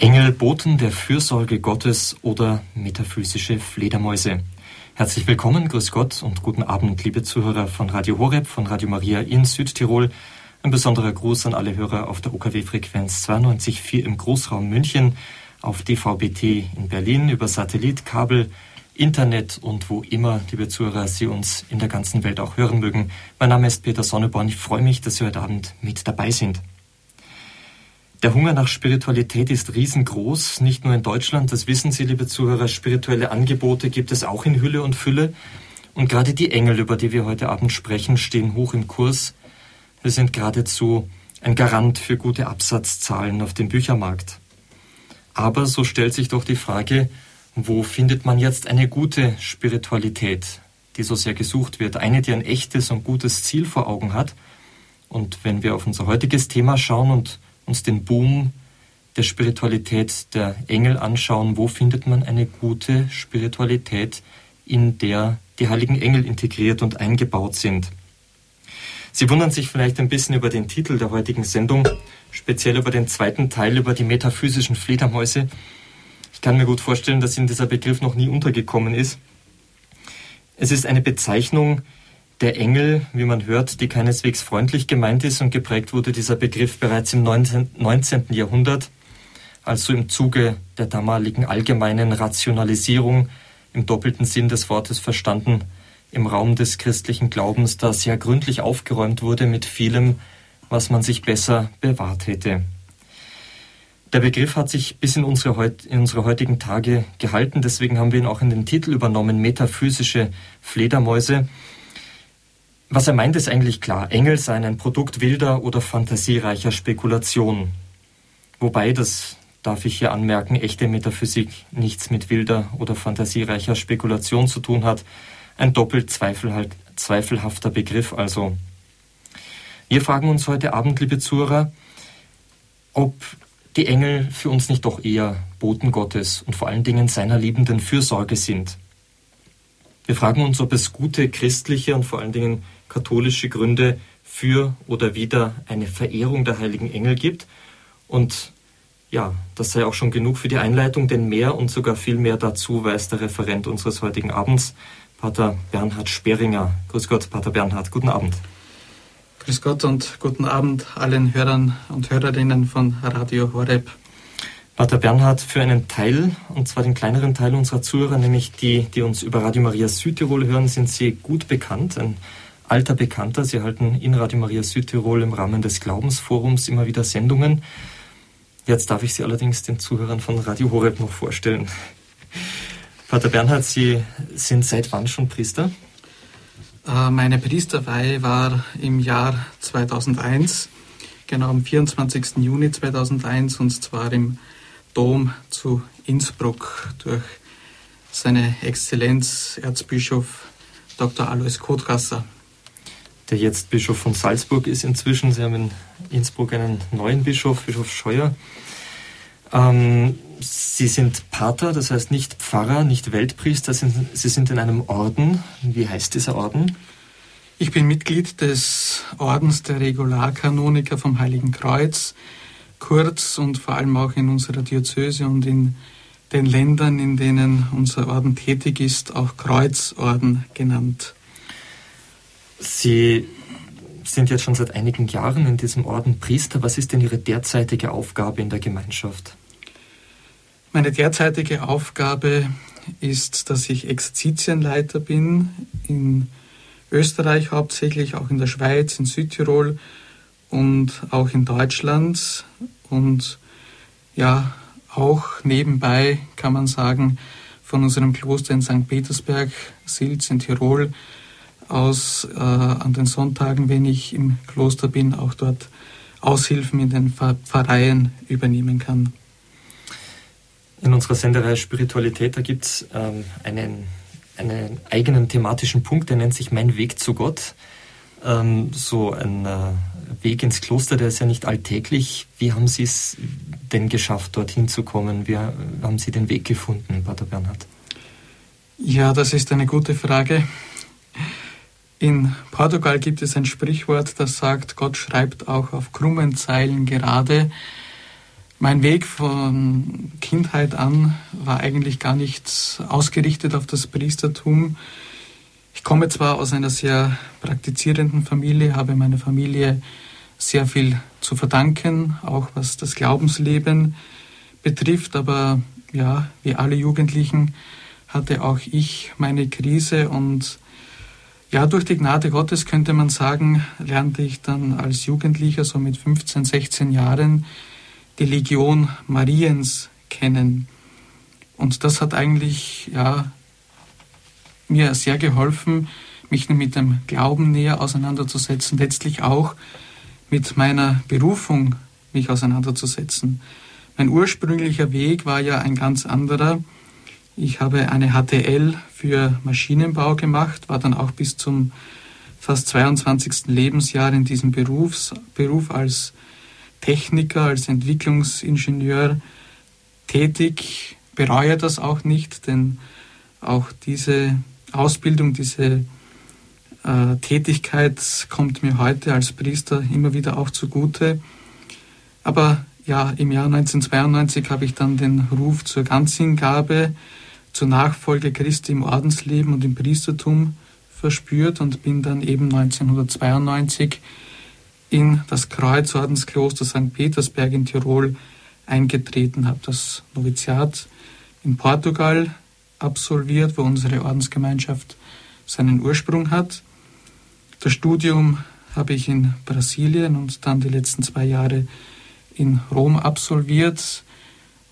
Engel, Boten der Fürsorge Gottes oder metaphysische Fledermäuse. Herzlich willkommen, grüß Gott und guten Abend, liebe Zuhörer von Radio Horeb, von Radio Maria in Südtirol. Ein besonderer Gruß an alle Hörer auf der OKW-Frequenz 92.4 im Großraum München, auf DVB-T in Berlin, über Satellit, Kabel, Internet und wo immer, liebe Zuhörer, Sie uns in der ganzen Welt auch hören mögen. Mein Name ist Peter Sonneborn. Ich freue mich, dass Sie heute Abend mit dabei sind. Der Hunger nach Spiritualität ist riesengroß, nicht nur in Deutschland, das wissen Sie, liebe Zuhörer, spirituelle Angebote gibt es auch in Hülle und Fülle. Und gerade die Engel, über die wir heute Abend sprechen, stehen hoch im Kurs. Wir sind geradezu ein Garant für gute Absatzzahlen auf dem Büchermarkt. Aber so stellt sich doch die Frage, wo findet man jetzt eine gute Spiritualität, die so sehr gesucht wird, eine, die ein echtes und gutes Ziel vor Augen hat. Und wenn wir auf unser heutiges Thema schauen und uns den Boom der Spiritualität der Engel anschauen, wo findet man eine gute Spiritualität, in der die heiligen Engel integriert und eingebaut sind. Sie wundern sich vielleicht ein bisschen über den Titel der heutigen Sendung, speziell über den zweiten Teil über die metaphysischen Fledermäuse. Ich kann mir gut vorstellen, dass Ihnen dieser Begriff noch nie untergekommen ist. Es ist eine Bezeichnung, der Engel, wie man hört, die keineswegs freundlich gemeint ist und geprägt wurde dieser Begriff bereits im 19. 19. Jahrhundert, also im Zuge der damaligen allgemeinen Rationalisierung im doppelten Sinn des Wortes verstanden, im Raum des christlichen Glaubens, da sehr gründlich aufgeräumt wurde mit vielem, was man sich besser bewahrt hätte. Der Begriff hat sich bis in unsere, in unsere, heutigen Tage gehalten, deswegen haben wir ihn auch in den Titel übernommen, metaphysische Fledermäuse. Was er meint, ist eigentlich klar. Engel seien ein Produkt wilder oder fantasiereicher Spekulation. Wobei, das darf ich hier anmerken, echte Metaphysik nichts mit wilder oder fantasiereicher Spekulation zu tun hat. Ein doppelt zweifelhafter Begriff also. Wir fragen uns heute Abend, liebe Zuhörer, ob die Engel für uns nicht doch eher Boten Gottes und vor allen Dingen seiner liebenden Fürsorge sind. Wir fragen uns, ob es gute christliche und vor allen Dingen katholische Gründe für oder wider eine Verehrung der heiligen Engel gibt. Und ja, das sei auch schon genug für die Einleitung, denn mehr und sogar viel mehr dazu weiß der Referent unseres heutigen Abends, Pater Bernhard Sperringer. Grüß Gott, Pater Bernhard, guten Abend. Grüß Gott und guten Abend allen Hörern und Hörerinnen von Radio Horeb. Pater Bernhard, für einen Teil, und zwar den kleineren Teil unserer Zuhörer, nämlich die, die uns über Radio Maria Südtirol hören, sind Sie gut bekannt. Ein alter Bekannter. Sie halten in Radio Maria Südtirol im Rahmen des Glaubensforums immer wieder Sendungen. Jetzt darf ich Sie allerdings den Zuhörern von Radio Horeb noch vorstellen. Pater Bernhard, Sie sind seit wann schon Priester? Äh, meine Priesterweihe war im Jahr 2001, genau am 24. Juni 2001, und zwar im Dom zu Innsbruck durch seine Exzellenz Erzbischof Dr. Alois Kotrasser der jetzt Bischof von Salzburg ist inzwischen. Sie haben in Innsbruck einen neuen Bischof, Bischof Scheuer. Ähm, Sie sind Pater, das heißt nicht Pfarrer, nicht Weltpriester, Sie sind in einem Orden. Wie heißt dieser Orden? Ich bin Mitglied des Ordens der Regularkanoniker vom Heiligen Kreuz, kurz und vor allem auch in unserer Diözese und in den Ländern, in denen unser Orden tätig ist, auch Kreuzorden genannt. Sie sind jetzt schon seit einigen Jahren in diesem Orden Priester. Was ist denn Ihre derzeitige Aufgabe in der Gemeinschaft? Meine derzeitige Aufgabe ist, dass ich Exerzitienleiter bin in Österreich hauptsächlich, auch in der Schweiz, in Südtirol und auch in Deutschland. Und ja, auch nebenbei kann man sagen, von unserem Kloster in St. Petersberg, Silz in Tirol, aus äh, an den Sonntagen, wenn ich im Kloster bin, auch dort Aushilfen in den Pfarreien übernehmen kann. In unserer Senderei Spiritualität, da gibt es ähm, einen, einen eigenen thematischen Punkt, der nennt sich Mein Weg zu Gott. Ähm, so ein äh, Weg ins Kloster, der ist ja nicht alltäglich. Wie haben Sie es denn geschafft, dorthin zu kommen? Wie haben Sie den Weg gefunden, Pater Bernhard? Ja, das ist eine gute Frage. In Portugal gibt es ein Sprichwort, das sagt, Gott schreibt auch auf krummen Zeilen gerade. Mein Weg von Kindheit an war eigentlich gar nicht ausgerichtet auf das Priestertum. Ich komme zwar aus einer sehr praktizierenden Familie, habe meiner Familie sehr viel zu verdanken, auch was das Glaubensleben betrifft, aber ja, wie alle Jugendlichen hatte auch ich meine Krise und ja, durch die Gnade Gottes könnte man sagen, lernte ich dann als Jugendlicher, so mit 15, 16 Jahren, die Legion Mariens kennen. Und das hat eigentlich ja, mir sehr geholfen, mich mit dem Glauben näher auseinanderzusetzen, letztlich auch mit meiner Berufung mich auseinanderzusetzen. Mein ursprünglicher Weg war ja ein ganz anderer. Ich habe eine HTL für Maschinenbau gemacht, war dann auch bis zum fast 22. Lebensjahr in diesem Berufs, Beruf als Techniker, als Entwicklungsingenieur tätig, bereue das auch nicht, denn auch diese Ausbildung, diese äh, Tätigkeit kommt mir heute als Priester immer wieder auch zugute. Aber ja, im Jahr 1992 habe ich dann den Ruf zur Ganzhingabe zur Nachfolge Christi im Ordensleben und im Priestertum verspürt und bin dann eben 1992 in das Kreuzordenskloster St. Petersberg in Tirol eingetreten, habe das Noviziat in Portugal absolviert, wo unsere Ordensgemeinschaft seinen Ursprung hat. Das Studium habe ich in Brasilien und dann die letzten zwei Jahre in Rom absolviert.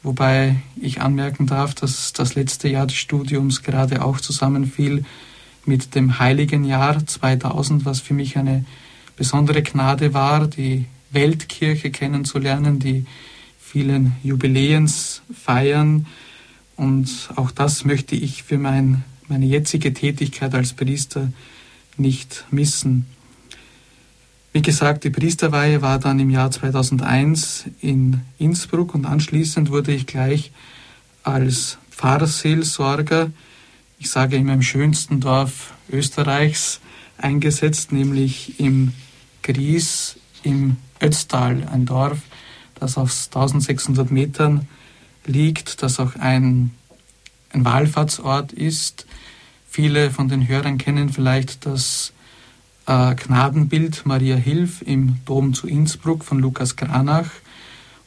Wobei ich anmerken darf, dass das letzte Jahr des Studiums gerade auch zusammenfiel mit dem heiligen Jahr 2000, was für mich eine besondere Gnade war, die Weltkirche kennenzulernen, die vielen Jubiläens feiern. Und auch das möchte ich für mein, meine jetzige Tätigkeit als Priester nicht missen. Wie gesagt, die Priesterweihe war dann im Jahr 2001 in Innsbruck und anschließend wurde ich gleich als Pfarrseelsorger, ich sage immer im schönsten Dorf Österreichs, eingesetzt, nämlich im Gries im Ötztal, ein Dorf, das auf 1600 Metern liegt, das auch ein, ein Wallfahrtsort ist. Viele von den Hörern kennen vielleicht das äh, Gnadenbild Maria Hilf im Dom zu Innsbruck von Lukas Granach.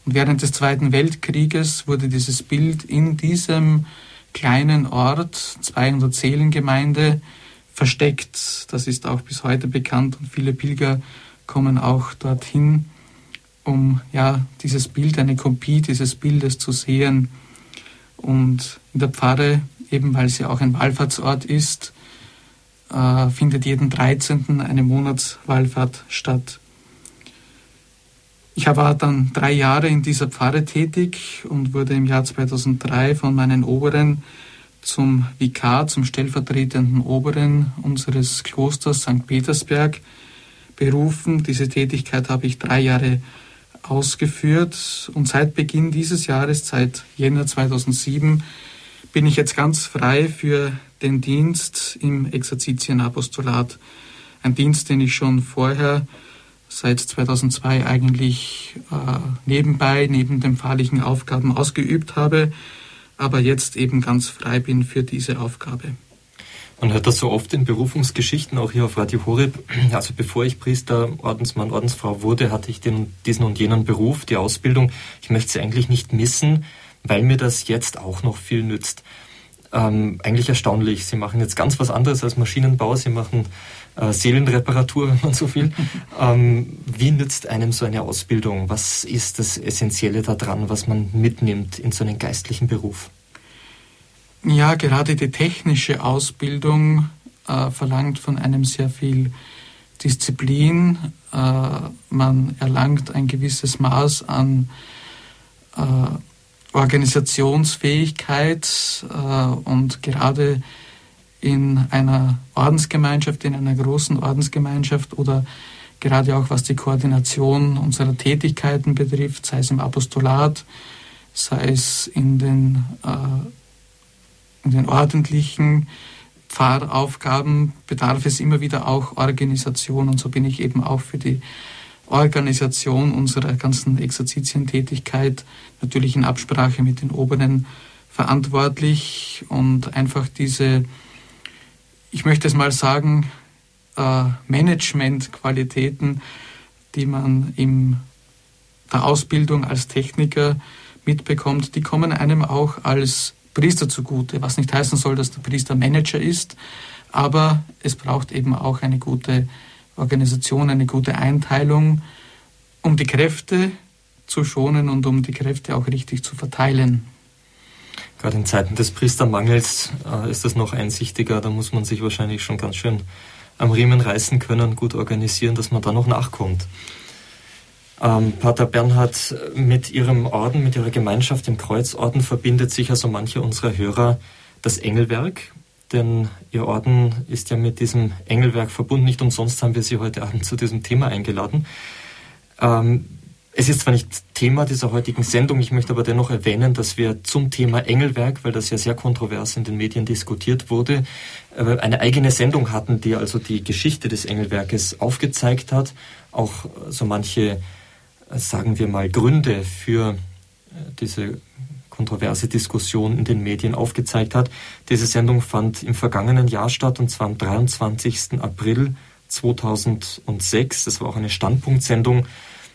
Und während des Zweiten Weltkrieges wurde dieses Bild in diesem kleinen Ort, 200 Seelengemeinde, versteckt. Das ist auch bis heute bekannt und viele Pilger kommen auch dorthin, um ja dieses Bild, eine Kopie dieses Bildes zu sehen. Und in der Pfarre, eben weil sie auch ein Wallfahrtsort ist, äh, findet jeden 13. eine Monatswallfahrt statt. Ich war dann drei Jahre in dieser Pfarre tätig und wurde im Jahr 2003 von meinen Oberen zum Vikar, zum stellvertretenden Oberen unseres Klosters St. Petersberg berufen. Diese Tätigkeit habe ich drei Jahre ausgeführt und seit Beginn dieses Jahres, seit Jänner 2007, bin ich jetzt ganz frei für den Dienst im Exerzitienapostolat. Ein Dienst, den ich schon vorher seit 2002 eigentlich äh, nebenbei, neben den pfarrlichen Aufgaben ausgeübt habe, aber jetzt eben ganz frei bin für diese Aufgabe. Man hört das so oft in Berufungsgeschichten, auch hier auf Radio Horeb. Also bevor ich Priester, Ordensmann, Ordensfrau wurde, hatte ich den, diesen und jenen Beruf, die Ausbildung. Ich möchte sie eigentlich nicht missen, weil mir das jetzt auch noch viel nützt ähm, eigentlich erstaunlich. Sie machen jetzt ganz was anderes als Maschinenbau. Sie machen äh, Seelenreparatur, wenn man so will. ähm, wie nützt einem so eine Ausbildung? Was ist das Essentielle daran, was man mitnimmt in so einen geistlichen Beruf? Ja, gerade die technische Ausbildung äh, verlangt von einem sehr viel Disziplin. Äh, man erlangt ein gewisses Maß an äh, Organisationsfähigkeit äh, und gerade in einer Ordensgemeinschaft, in einer großen Ordensgemeinschaft oder gerade auch was die Koordination unserer Tätigkeiten betrifft, sei es im Apostolat, sei es in den, äh, in den ordentlichen Pfarraufgaben, bedarf es immer wieder auch Organisation. Und so bin ich eben auch für die Organisation unserer ganzen Exerzitientätigkeit, natürlich in Absprache mit den Oberen verantwortlich und einfach diese, ich möchte es mal sagen, äh, Managementqualitäten, die man in der Ausbildung als Techniker mitbekommt, die kommen einem auch als Priester zugute, was nicht heißen soll, dass der Priester Manager ist, aber es braucht eben auch eine gute Organisation, eine gute Einteilung, um die Kräfte zu schonen und um die Kräfte auch richtig zu verteilen. Gerade in Zeiten des Priestermangels äh, ist das noch einsichtiger. Da muss man sich wahrscheinlich schon ganz schön am Riemen reißen können, gut organisieren, dass man da noch nachkommt. Ähm, Pater Bernhard, mit Ihrem Orden, mit Ihrer Gemeinschaft im Kreuzorden verbindet sich also mancher unserer Hörer das Engelwerk, denn Ihr Orden ist ja mit diesem Engelwerk verbunden. Nicht umsonst haben wir Sie heute Abend zu diesem Thema eingeladen. Ähm, es ist zwar nicht Thema dieser heutigen Sendung, ich möchte aber dennoch erwähnen, dass wir zum Thema Engelwerk, weil das ja sehr kontrovers in den Medien diskutiert wurde, äh, eine eigene Sendung hatten, die also die Geschichte des Engelwerkes aufgezeigt hat, auch so manche, äh, sagen wir mal, Gründe für äh, diese kontroverse Diskussion in den Medien aufgezeigt hat. Diese Sendung fand im vergangenen Jahr statt und zwar am 23. April 2006. Das war auch eine Standpunktsendung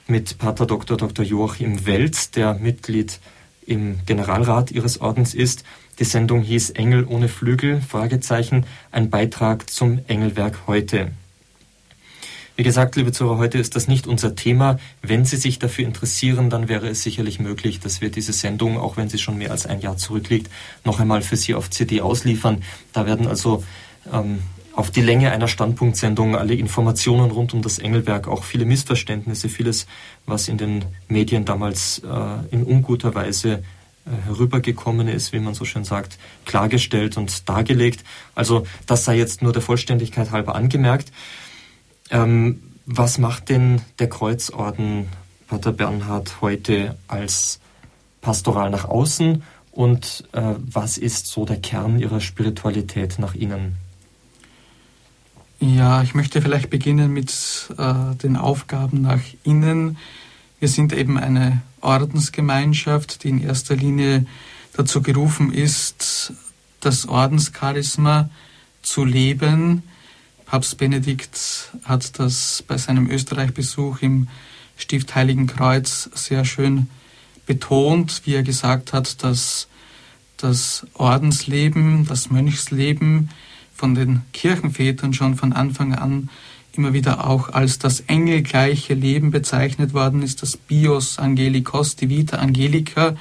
mit Pater Dr. Dr. Joachim Welz, der Mitglied im Generalrat ihres Ordens ist. Die Sendung hieß Engel ohne Flügel, Fragezeichen, ein Beitrag zum Engelwerk heute. Wie gesagt, liebe Zuhörer, heute ist das nicht unser Thema. Wenn Sie sich dafür interessieren, dann wäre es sicherlich möglich, dass wir diese Sendung, auch wenn sie schon mehr als ein Jahr zurückliegt, noch einmal für Sie auf CD ausliefern. Da werden also ähm, auf die Länge einer Standpunktsendung alle Informationen rund um das Engelwerk, auch viele Missverständnisse, vieles, was in den Medien damals äh, in unguter Weise äh, herübergekommen ist, wie man so schön sagt, klargestellt und dargelegt. Also das sei jetzt nur der Vollständigkeit halber angemerkt. Ähm, was macht denn der Kreuzorden Pater Bernhard heute als Pastoral nach außen und äh, was ist so der Kern Ihrer Spiritualität nach innen? Ja, ich möchte vielleicht beginnen mit äh, den Aufgaben nach innen. Wir sind eben eine Ordensgemeinschaft, die in erster Linie dazu gerufen ist, das Ordenscharisma zu leben. Papst Benedikt hat das bei seinem Österreich-Besuch im Stift Heiligen Kreuz sehr schön betont, wie er gesagt hat, dass das Ordensleben, das Mönchsleben von den Kirchenvätern schon von Anfang an immer wieder auch als das engelgleiche Leben bezeichnet worden ist, das Bios Angelikos, die Vita Angelica,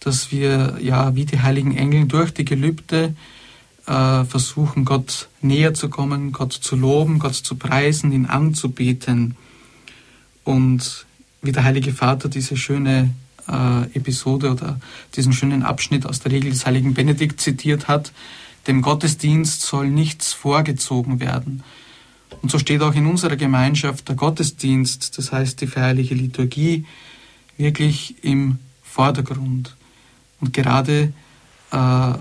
dass wir ja wie die heiligen Engel durch die Gelübde äh, versuchen, Gott näher zu kommen, Gott zu loben, Gott zu preisen, ihn anzubeten. Und wie der Heilige Vater diese schöne äh, Episode oder diesen schönen Abschnitt aus der Regel des heiligen Benedikt zitiert hat, dem Gottesdienst soll nichts vorgezogen werden. Und so steht auch in unserer Gemeinschaft der Gottesdienst, das heißt die feierliche Liturgie, wirklich im Vordergrund. Und gerade äh,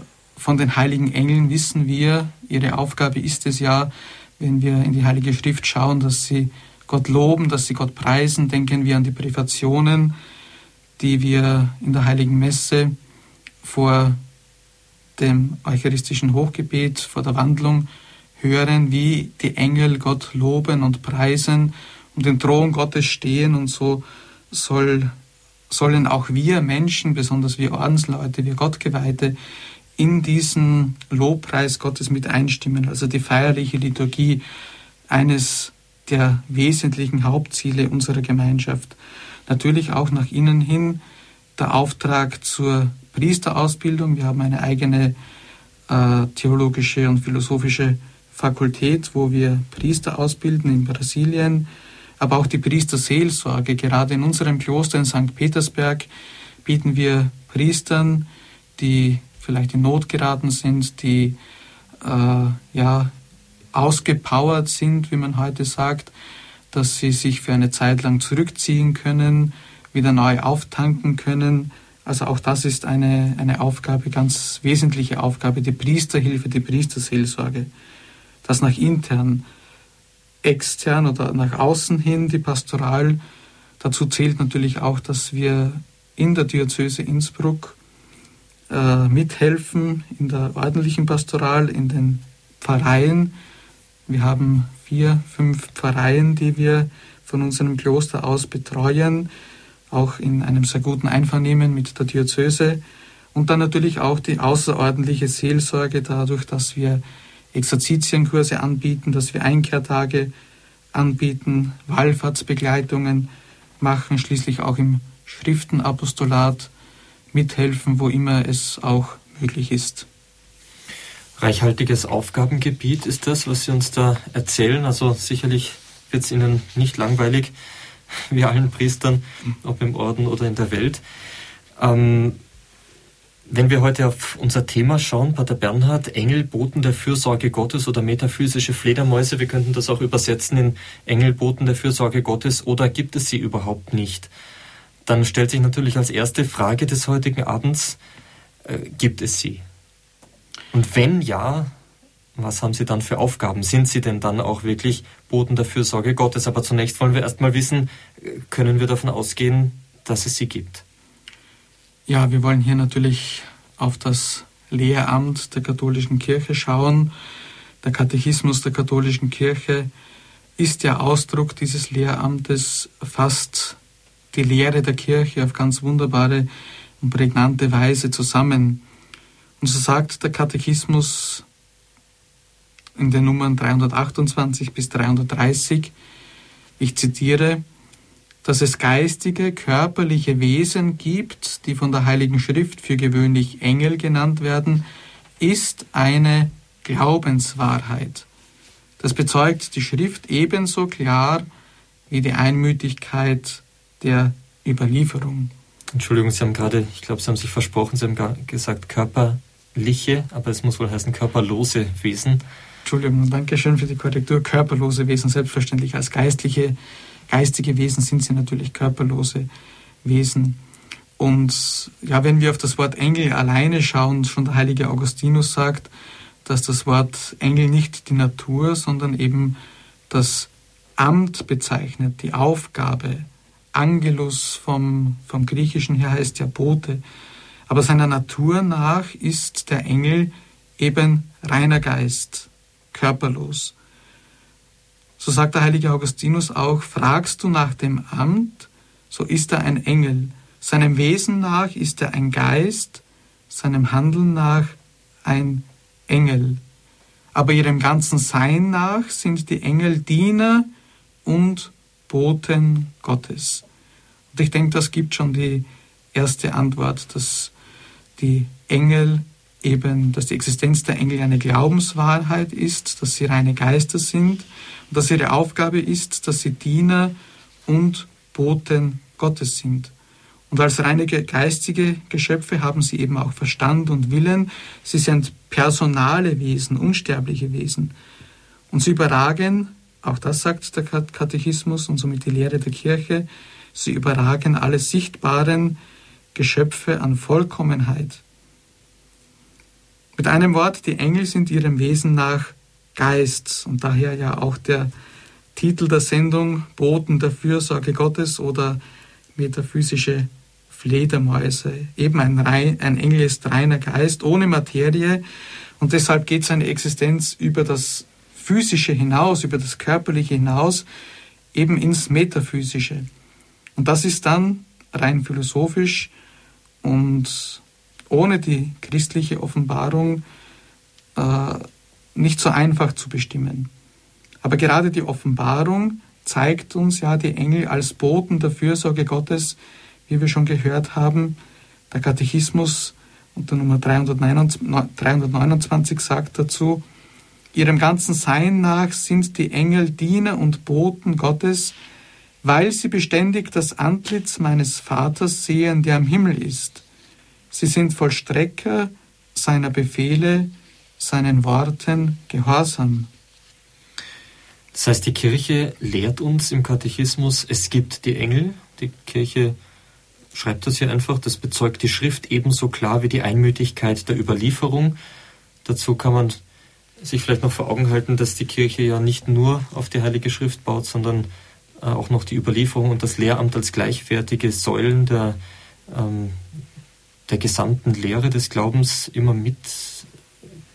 von den heiligen Engeln wissen wir, ihre Aufgabe ist es ja, wenn wir in die Heilige Schrift schauen, dass sie Gott loben, dass sie Gott preisen. Denken wir an die Privationen, die wir in der Heiligen Messe vor dem eucharistischen Hochgebet vor der Wandlung hören, wie die Engel Gott loben und preisen und den Thron Gottes stehen und so soll, sollen auch wir Menschen, besonders wir Ordensleute, wir Gottgeweihte, in diesen Lobpreis Gottes mit einstimmen. Also die feierliche Liturgie, eines der wesentlichen Hauptziele unserer Gemeinschaft. Natürlich auch nach innen hin der Auftrag zur Priesterausbildung. Wir haben eine eigene äh, theologische und philosophische Fakultät, wo wir Priester ausbilden in Brasilien, aber auch die Priesterseelsorge. Gerade in unserem Kloster in St. Petersberg bieten wir Priestern, die vielleicht in Not geraten sind, die äh, ja ausgepowert sind, wie man heute sagt, dass sie sich für eine Zeit lang zurückziehen können, wieder neu auftanken können, also auch das ist eine, eine Aufgabe, ganz wesentliche Aufgabe, die Priesterhilfe, die Priesterseelsorge. Das nach intern. extern oder nach außen hin die Pastoral. Dazu zählt natürlich auch, dass wir in der Diözese Innsbruck äh, mithelfen, in der ordentlichen Pastoral, in den Pfarreien. Wir haben vier, fünf Pfarreien, die wir von unserem Kloster aus betreuen, auch in einem sehr guten Einvernehmen mit der Diözese. Und dann natürlich auch die außerordentliche Seelsorge dadurch, dass wir Exerzitienkurse anbieten, dass wir Einkehrtage anbieten, Wallfahrtsbegleitungen machen, schließlich auch im Schriftenapostolat mithelfen, wo immer es auch möglich ist. Reichhaltiges Aufgabengebiet ist das, was Sie uns da erzählen. Also sicherlich wird es Ihnen nicht langweilig, wie allen Priestern, ob im Orden oder in der Welt. Ähm, wenn wir heute auf unser Thema schauen, Pater Bernhard, Engel, Boten der Fürsorge Gottes oder metaphysische Fledermäuse, wir könnten das auch übersetzen in Engel, Boten der Fürsorge Gottes oder gibt es sie überhaupt nicht? Dann stellt sich natürlich als erste Frage des heutigen Abends, äh, gibt es sie? Und wenn ja, was haben sie dann für Aufgaben? Sind sie denn dann auch wirklich Boten der Fürsorge Gottes? Aber zunächst wollen wir erstmal wissen, äh, können wir davon ausgehen, dass es sie gibt? Ja, wir wollen hier natürlich auf das Lehramt der katholischen Kirche schauen. Der Katechismus der katholischen Kirche ist ja Ausdruck dieses Lehramtes, fasst die Lehre der Kirche auf ganz wunderbare und prägnante Weise zusammen. Und so sagt der Katechismus in den Nummern 328 bis 330, ich zitiere, dass es geistige, körperliche Wesen gibt, die von der Heiligen Schrift für gewöhnlich Engel genannt werden, ist eine Glaubenswahrheit. Das bezeugt die Schrift ebenso klar wie die Einmütigkeit der Überlieferung. Entschuldigung, Sie haben gerade, ich glaube, Sie haben sich versprochen, Sie haben gesagt körperliche, aber es muss wohl heißen körperlose Wesen. Entschuldigung, danke schön für die Korrektur. Körperlose Wesen, selbstverständlich als geistliche geistige Wesen sind sie natürlich körperlose Wesen. Und ja, wenn wir auf das Wort Engel alleine schauen, schon der heilige Augustinus sagt, dass das Wort Engel nicht die Natur, sondern eben das Amt bezeichnet, die Aufgabe. Angelus vom, vom Griechischen her heißt ja Bote. Aber seiner Natur nach ist der Engel eben reiner Geist, körperlos. So sagt der heilige Augustinus auch, fragst du nach dem Amt, so ist er ein Engel. Seinem Wesen nach ist er ein Geist, seinem Handeln nach ein Engel. Aber ihrem ganzen Sein nach sind die Engel Diener und Boten Gottes. Und ich denke, das gibt schon die erste Antwort, dass die Engel eben, dass die Existenz der Engel eine Glaubenswahrheit ist, dass sie reine Geister sind und dass ihre Aufgabe ist, dass sie Diener und Boten Gottes sind. Und als reine geistige Geschöpfe haben sie eben auch Verstand und Willen. Sie sind personale Wesen, unsterbliche Wesen. Und sie überragen, auch das sagt der Katechismus und somit die Lehre der Kirche, sie überragen alle sichtbaren Geschöpfe an Vollkommenheit. Mit einem Wort, die Engel sind ihrem Wesen nach Geist und daher ja auch der Titel der Sendung Boten der Fürsorge Gottes oder metaphysische Fledermäuse. Eben ein, rein, ein Engel ist reiner Geist ohne Materie und deshalb geht seine Existenz über das Physische hinaus, über das Körperliche hinaus, eben ins Metaphysische. Und das ist dann rein philosophisch und ohne die christliche Offenbarung äh, nicht so einfach zu bestimmen. Aber gerade die Offenbarung zeigt uns ja die Engel als Boten der Fürsorge Gottes, wie wir schon gehört haben. Der Katechismus unter Nummer 329 sagt dazu, Ihrem ganzen Sein nach sind die Engel Diener und Boten Gottes, weil sie beständig das Antlitz meines Vaters sehen, der am Himmel ist. Sie sind Vollstrecker seiner Befehle, seinen Worten gehorsam. Das heißt, die Kirche lehrt uns im Katechismus, es gibt die Engel. Die Kirche schreibt das hier einfach, das bezeugt die Schrift ebenso klar wie die Einmütigkeit der Überlieferung. Dazu kann man sich vielleicht noch vor Augen halten, dass die Kirche ja nicht nur auf die Heilige Schrift baut, sondern äh, auch noch die Überlieferung und das Lehramt als gleichwertige Säulen der, ähm, der gesamten Lehre des Glaubens immer mit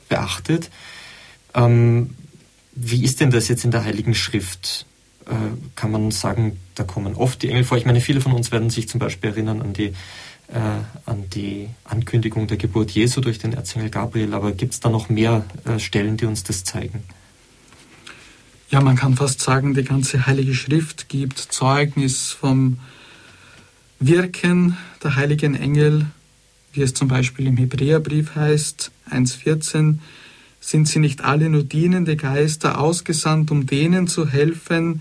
beachtet. Ähm, wie ist denn das jetzt in der Heiligen Schrift? Äh, kann man sagen, da kommen oft die Engel vor. Ich meine, viele von uns werden sich zum Beispiel erinnern an die, äh, an die Ankündigung der Geburt Jesu durch den Erzengel Gabriel, aber gibt es da noch mehr äh, Stellen, die uns das zeigen? Ja, man kann fast sagen, die ganze Heilige Schrift gibt Zeugnis vom Wirken der heiligen Engel, wie es zum Beispiel im Hebräerbrief heißt, 1.14, sind sie nicht alle nur dienende Geister ausgesandt, um denen zu helfen,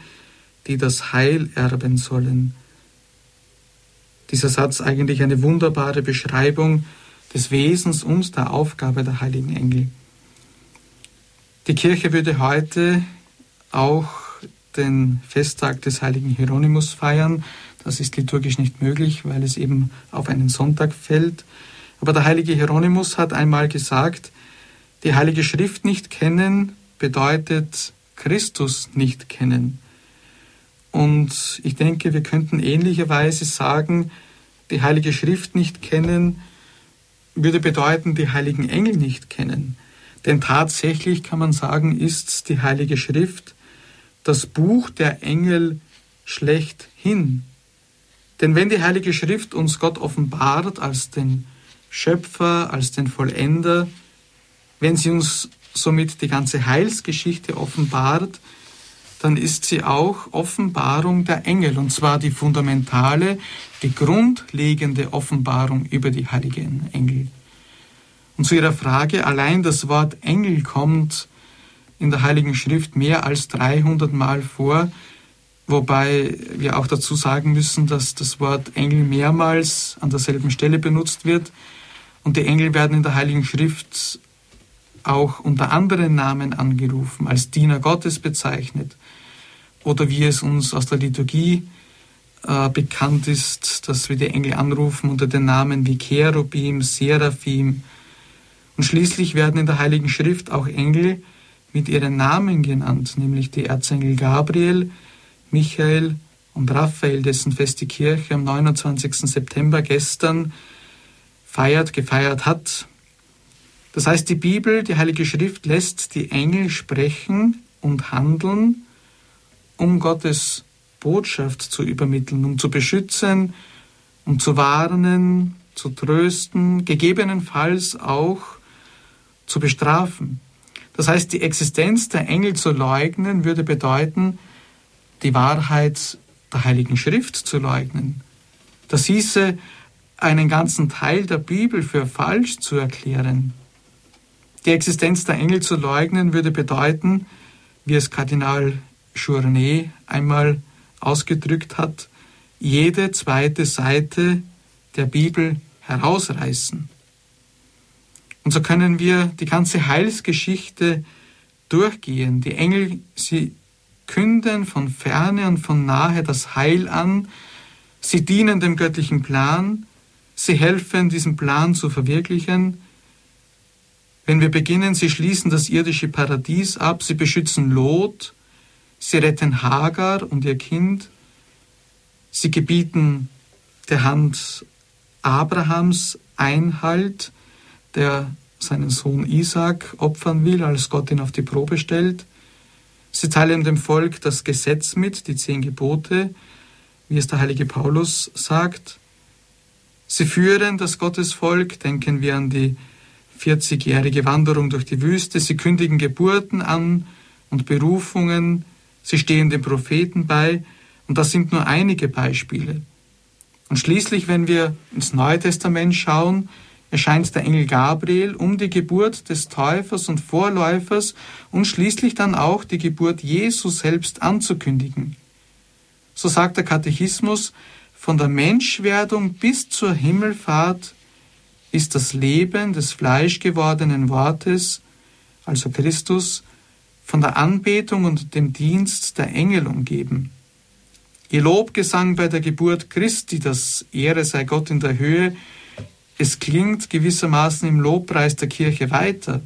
die das Heil erben sollen. Dieser Satz eigentlich eine wunderbare Beschreibung des Wesens und der Aufgabe der heiligen Engel. Die Kirche würde heute auch den Festtag des heiligen Hieronymus feiern. Das ist liturgisch nicht möglich, weil es eben auf einen Sonntag fällt. Aber der heilige Hieronymus hat einmal gesagt, die heilige Schrift nicht kennen bedeutet Christus nicht kennen. Und ich denke, wir könnten ähnlicherweise sagen, die heilige Schrift nicht kennen würde bedeuten, die heiligen Engel nicht kennen. Denn tatsächlich kann man sagen, ist die heilige Schrift das Buch der Engel schlechthin. Denn wenn die Heilige Schrift uns Gott offenbart als den Schöpfer, als den Vollender, wenn sie uns somit die ganze Heilsgeschichte offenbart, dann ist sie auch Offenbarung der Engel, und zwar die fundamentale, die grundlegende Offenbarung über die heiligen Engel. Und zu Ihrer Frage, allein das Wort Engel kommt in der Heiligen Schrift mehr als 300 Mal vor, wobei wir auch dazu sagen müssen, dass das Wort Engel mehrmals an derselben Stelle benutzt wird. Und die Engel werden in der Heiligen Schrift auch unter anderen Namen angerufen, als Diener Gottes bezeichnet. Oder wie es uns aus der Liturgie äh, bekannt ist, dass wir die Engel anrufen unter den Namen wie Cherubim, Seraphim. Und schließlich werden in der Heiligen Schrift auch Engel mit ihren Namen genannt, nämlich die Erzengel Gabriel, Michael und Raphael, dessen Fest die Kirche am 29. September gestern feiert, gefeiert hat. Das heißt, die Bibel, die Heilige Schrift lässt die Engel sprechen und handeln, um Gottes Botschaft zu übermitteln, um zu beschützen, um zu warnen, zu trösten, gegebenenfalls auch zu bestrafen. Das heißt, die Existenz der Engel zu leugnen, würde bedeuten, die Wahrheit der Heiligen Schrift zu leugnen. Das hieße, einen ganzen Teil der Bibel für falsch zu erklären. Die Existenz der Engel zu leugnen, würde bedeuten, wie es Kardinal Journet einmal ausgedrückt hat, jede zweite Seite der Bibel herausreißen. Und so können wir die ganze Heilsgeschichte durchgehen. Die Engel, sie künden von ferne und von nahe das Heil an. Sie dienen dem göttlichen Plan. Sie helfen, diesen Plan zu verwirklichen. Wenn wir beginnen, sie schließen das irdische Paradies ab, sie beschützen Lot, sie retten Hagar und ihr Kind, sie gebieten der Hand Abrahams Einhalt, der seinen Sohn Isaac opfern will, als Gott ihn auf die Probe stellt. Sie teilen dem Volk das Gesetz mit, die zehn Gebote, wie es der heilige Paulus sagt. Sie führen das Gottesvolk, denken wir an die 40-jährige Wanderung durch die Wüste, sie kündigen Geburten an und Berufungen, sie stehen den Propheten bei, und das sind nur einige Beispiele. Und schließlich, wenn wir ins Neue Testament schauen, erscheint der Engel Gabriel, um die Geburt des Täufers und Vorläufers und schließlich dann auch die Geburt Jesu selbst anzukündigen. So sagt der Katechismus, von der Menschwerdung bis zur Himmelfahrt ist das Leben des fleischgewordenen Wortes, also Christus, von der Anbetung und dem Dienst der Engel umgeben. Ihr Lobgesang bei der Geburt Christi, das Ehre sei Gott in der Höhe, es klingt gewissermaßen im Lobpreis der Kirche weiter.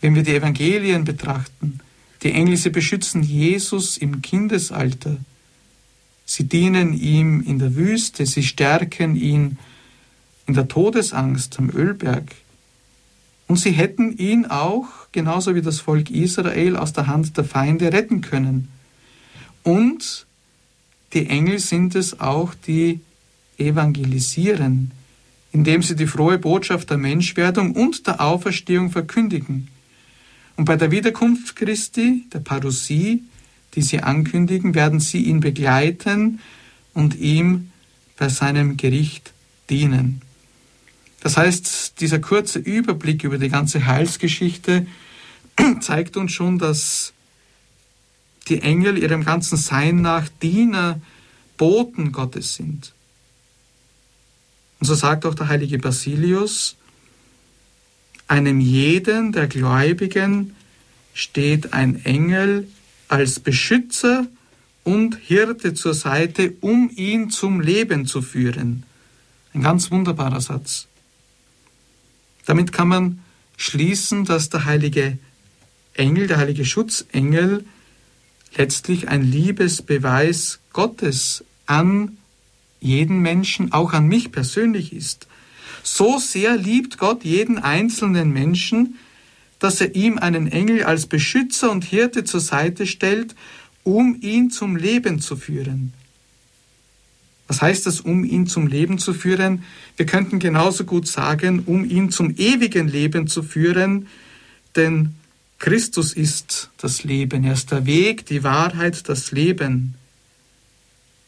Wenn wir die Evangelien betrachten, die Engel, sie beschützen Jesus im Kindesalter. Sie dienen ihm in der Wüste, sie stärken ihn in der Todesangst am Ölberg. Und sie hätten ihn auch, genauso wie das Volk Israel, aus der Hand der Feinde retten können. Und die Engel sind es auch, die evangelisieren, indem sie die frohe Botschaft der Menschwerdung und der Auferstehung verkündigen. Und bei der Wiederkunft Christi, der Parousie, die sie ankündigen, werden sie ihn begleiten und ihm bei seinem Gericht dienen. Das heißt, dieser kurze Überblick über die ganze Heilsgeschichte zeigt uns schon, dass die Engel ihrem ganzen Sein nach Diener, Boten Gottes sind. Und so sagt auch der heilige Basilius, einem jeden der Gläubigen steht ein Engel als Beschützer und Hirte zur Seite, um ihn zum Leben zu führen. Ein ganz wunderbarer Satz. Damit kann man schließen, dass der heilige Engel, der heilige Schutzengel, letztlich ein Liebesbeweis Gottes an jeden Menschen, auch an mich persönlich ist. So sehr liebt Gott jeden einzelnen Menschen, dass er ihm einen Engel als Beschützer und Hirte zur Seite stellt, um ihn zum Leben zu führen. Was heißt das, um ihn zum Leben zu führen? Wir könnten genauso gut sagen, um ihn zum ewigen Leben zu führen, denn Christus ist das Leben. Er ist der Weg, die Wahrheit, das Leben.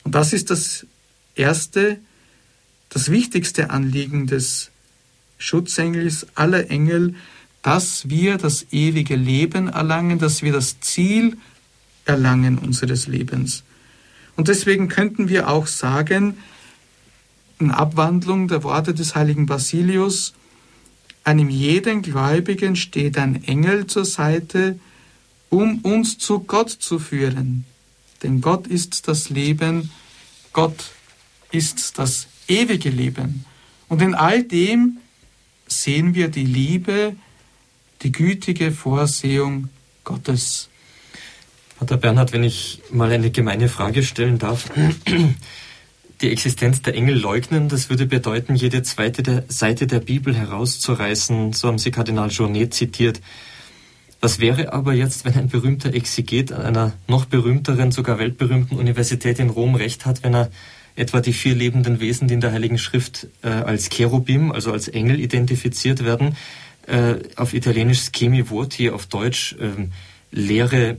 Und das ist das erste, das wichtigste Anliegen des Schutzengels aller Engel, dass wir das ewige Leben erlangen, dass wir das Ziel erlangen unseres Lebens. Und deswegen könnten wir auch sagen, in Abwandlung der Worte des heiligen Basilius, einem jeden Gläubigen steht ein Engel zur Seite, um uns zu Gott zu führen. Denn Gott ist das Leben, Gott ist das ewige Leben. Und in all dem sehen wir die Liebe, die gütige Vorsehung Gottes. Pater Bernhard, wenn ich mal eine gemeine Frage stellen darf. Die Existenz der Engel leugnen, das würde bedeuten, jede zweite Seite der Bibel herauszureißen, so haben Sie Kardinal Journet zitiert. Was wäre aber jetzt, wenn ein berühmter Exeget an einer noch berühmteren, sogar weltberühmten Universität in Rom recht hat, wenn er etwa die vier lebenden Wesen, die in der Heiligen Schrift äh, als Cherubim, also als Engel identifiziert werden, äh, auf Italienisch Schemi Voti, auf Deutsch äh, leere,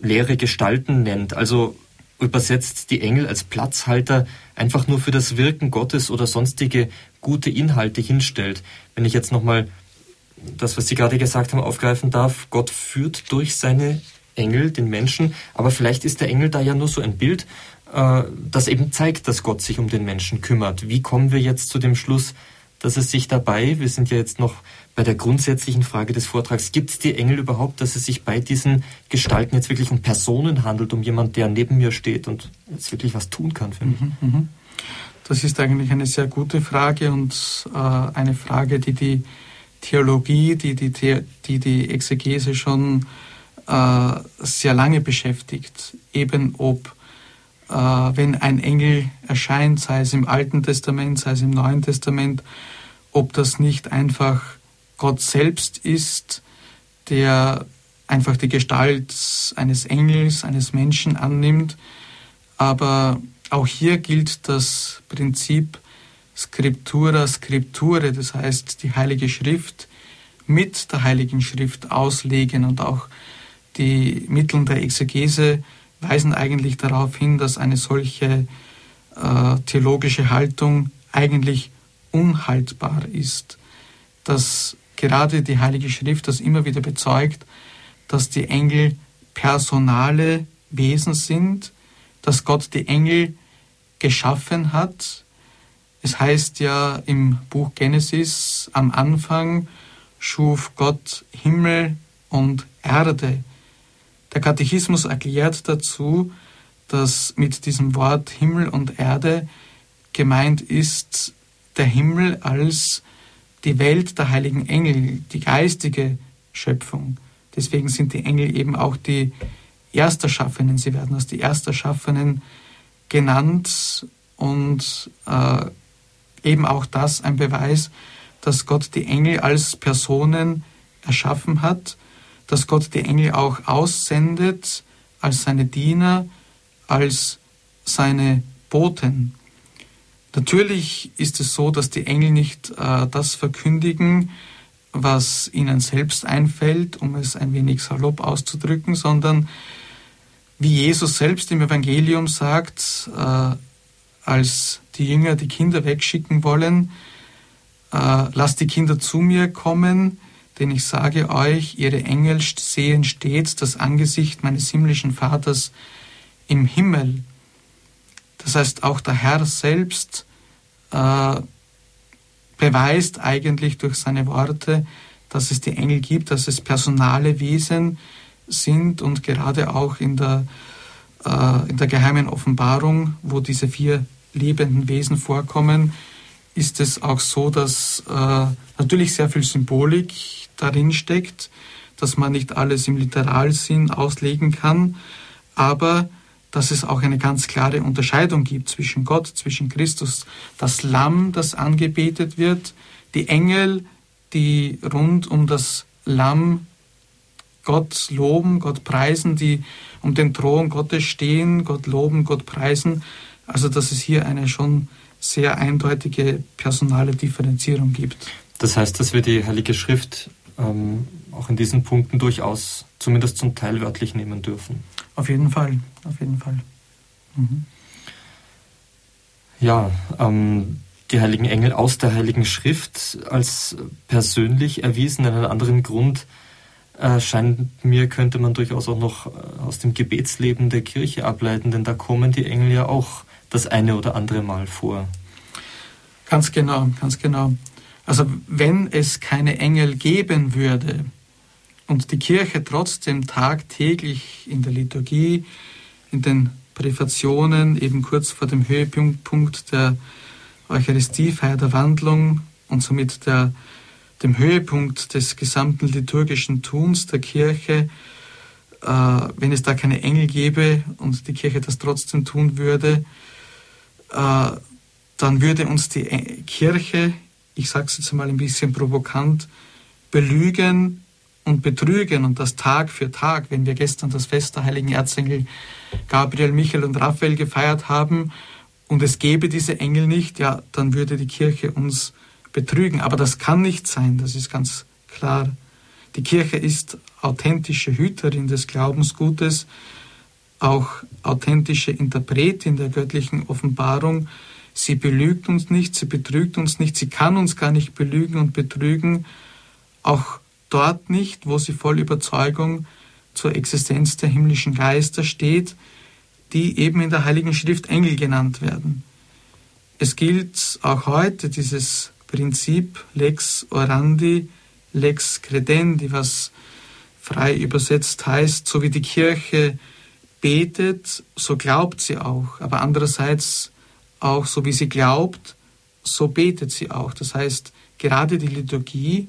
leere Gestalten nennt. Also übersetzt die Engel als Platzhalter einfach nur für das Wirken Gottes oder sonstige gute Inhalte hinstellt. Wenn ich jetzt nochmal das, was Sie gerade gesagt haben, aufgreifen darf, Gott führt durch seine Engel den Menschen, aber vielleicht ist der Engel da ja nur so ein Bild, äh, das eben zeigt, dass Gott sich um den Menschen kümmert. Wie kommen wir jetzt zu dem Schluss, dass es sich dabei, wir sind ja jetzt noch bei der grundsätzlichen Frage des Vortrags, gibt es die Engel überhaupt, dass es sich bei diesen Gestalten jetzt wirklich um Personen handelt, um jemand, der neben mir steht und jetzt wirklich was tun kann für mich? Mhm, mhm. Das ist eigentlich eine sehr gute Frage und äh, eine Frage, die die Theologie, die die, die, die Exegese schon äh, sehr lange beschäftigt. Eben ob äh, wenn ein Engel erscheint, sei es im Alten Testament, sei es im Neuen Testament, ob das nicht einfach Gott selbst ist, der einfach die Gestalt eines Engels, eines Menschen annimmt. Aber auch hier gilt das Prinzip Scriptura Scripture, das heißt die Heilige Schrift mit der Heiligen Schrift auslegen und auch die Mittel der Exegese weisen eigentlich darauf hin, dass eine solche äh, theologische Haltung eigentlich unhaltbar ist, dass gerade die Heilige Schrift das immer wieder bezeugt, dass die Engel personale Wesen sind, dass Gott die Engel geschaffen hat. Es heißt ja im Buch Genesis, am Anfang schuf Gott Himmel und Erde. Der Katechismus erklärt dazu, dass mit diesem Wort Himmel und Erde gemeint ist der Himmel als die Welt der heiligen Engel, die geistige Schöpfung. Deswegen sind die Engel eben auch die Ersterschaffenen. Sie werden als die Ersterschaffenen genannt und äh, eben auch das ein Beweis, dass Gott die Engel als Personen erschaffen hat, dass Gott die Engel auch aussendet als seine Diener, als seine Boten. Natürlich ist es so, dass die Engel nicht äh, das verkündigen, was ihnen selbst einfällt, um es ein wenig salopp auszudrücken, sondern wie Jesus selbst im Evangelium sagt, äh, als die Jünger die Kinder wegschicken wollen, äh, lasst die Kinder zu mir kommen, denn ich sage euch, ihre Engel sehen stets das Angesicht meines himmlischen Vaters im Himmel. Das heißt, auch der Herr selbst äh, beweist eigentlich durch seine Worte, dass es die Engel gibt, dass es personale Wesen sind und gerade auch in der, äh, in der geheimen Offenbarung, wo diese vier lebenden Wesen vorkommen, ist es auch so, dass äh, natürlich sehr viel Symbolik darin steckt, dass man nicht alles im Literalsinn auslegen kann, aber dass es auch eine ganz klare Unterscheidung gibt zwischen Gott, zwischen Christus, das Lamm, das angebetet wird, die Engel, die rund um das Lamm Gott loben, Gott preisen, die um den Thron Gottes stehen, Gott loben, Gott preisen. Also dass es hier eine schon sehr eindeutige personale Differenzierung gibt. Das heißt, dass wir die Heilige Schrift ähm, auch in diesen Punkten durchaus zumindest zum Teil wörtlich nehmen dürfen. Auf jeden Fall, auf jeden Fall. Mhm. Ja, ähm, die heiligen Engel aus der Heiligen Schrift als persönlich erwiesen. Einen anderen Grund äh, scheint mir, könnte man durchaus auch noch äh, aus dem Gebetsleben der Kirche ableiten, denn da kommen die Engel ja auch das eine oder andere Mal vor. Ganz genau, ganz genau. Also wenn es keine Engel geben würde, und die Kirche trotzdem tagtäglich in der Liturgie, in den Präfationen, eben kurz vor dem Höhepunkt der Eucharistiefeier der Wandlung und somit der, dem Höhepunkt des gesamten liturgischen Tuns der Kirche, äh, wenn es da keine Engel gäbe und die Kirche das trotzdem tun würde, äh, dann würde uns die Kirche, ich sage es jetzt mal ein bisschen provokant, belügen, und betrügen und das Tag für Tag, wenn wir gestern das Fest der heiligen Erzengel Gabriel, Michael und Raphael gefeiert haben und es gäbe diese Engel nicht, ja, dann würde die Kirche uns betrügen. Aber das kann nicht sein, das ist ganz klar. Die Kirche ist authentische Hüterin des Glaubensgutes, auch authentische Interpretin der göttlichen Offenbarung. Sie belügt uns nicht, sie betrügt uns nicht, sie kann uns gar nicht belügen und betrügen. Auch dort nicht, wo sie voll Überzeugung zur Existenz der himmlischen Geister steht, die eben in der Heiligen Schrift Engel genannt werden. Es gilt auch heute dieses Prinzip lex orandi, lex credendi, was frei übersetzt heißt, so wie die Kirche betet, so glaubt sie auch, aber andererseits auch so wie sie glaubt, so betet sie auch. Das heißt, gerade die Liturgie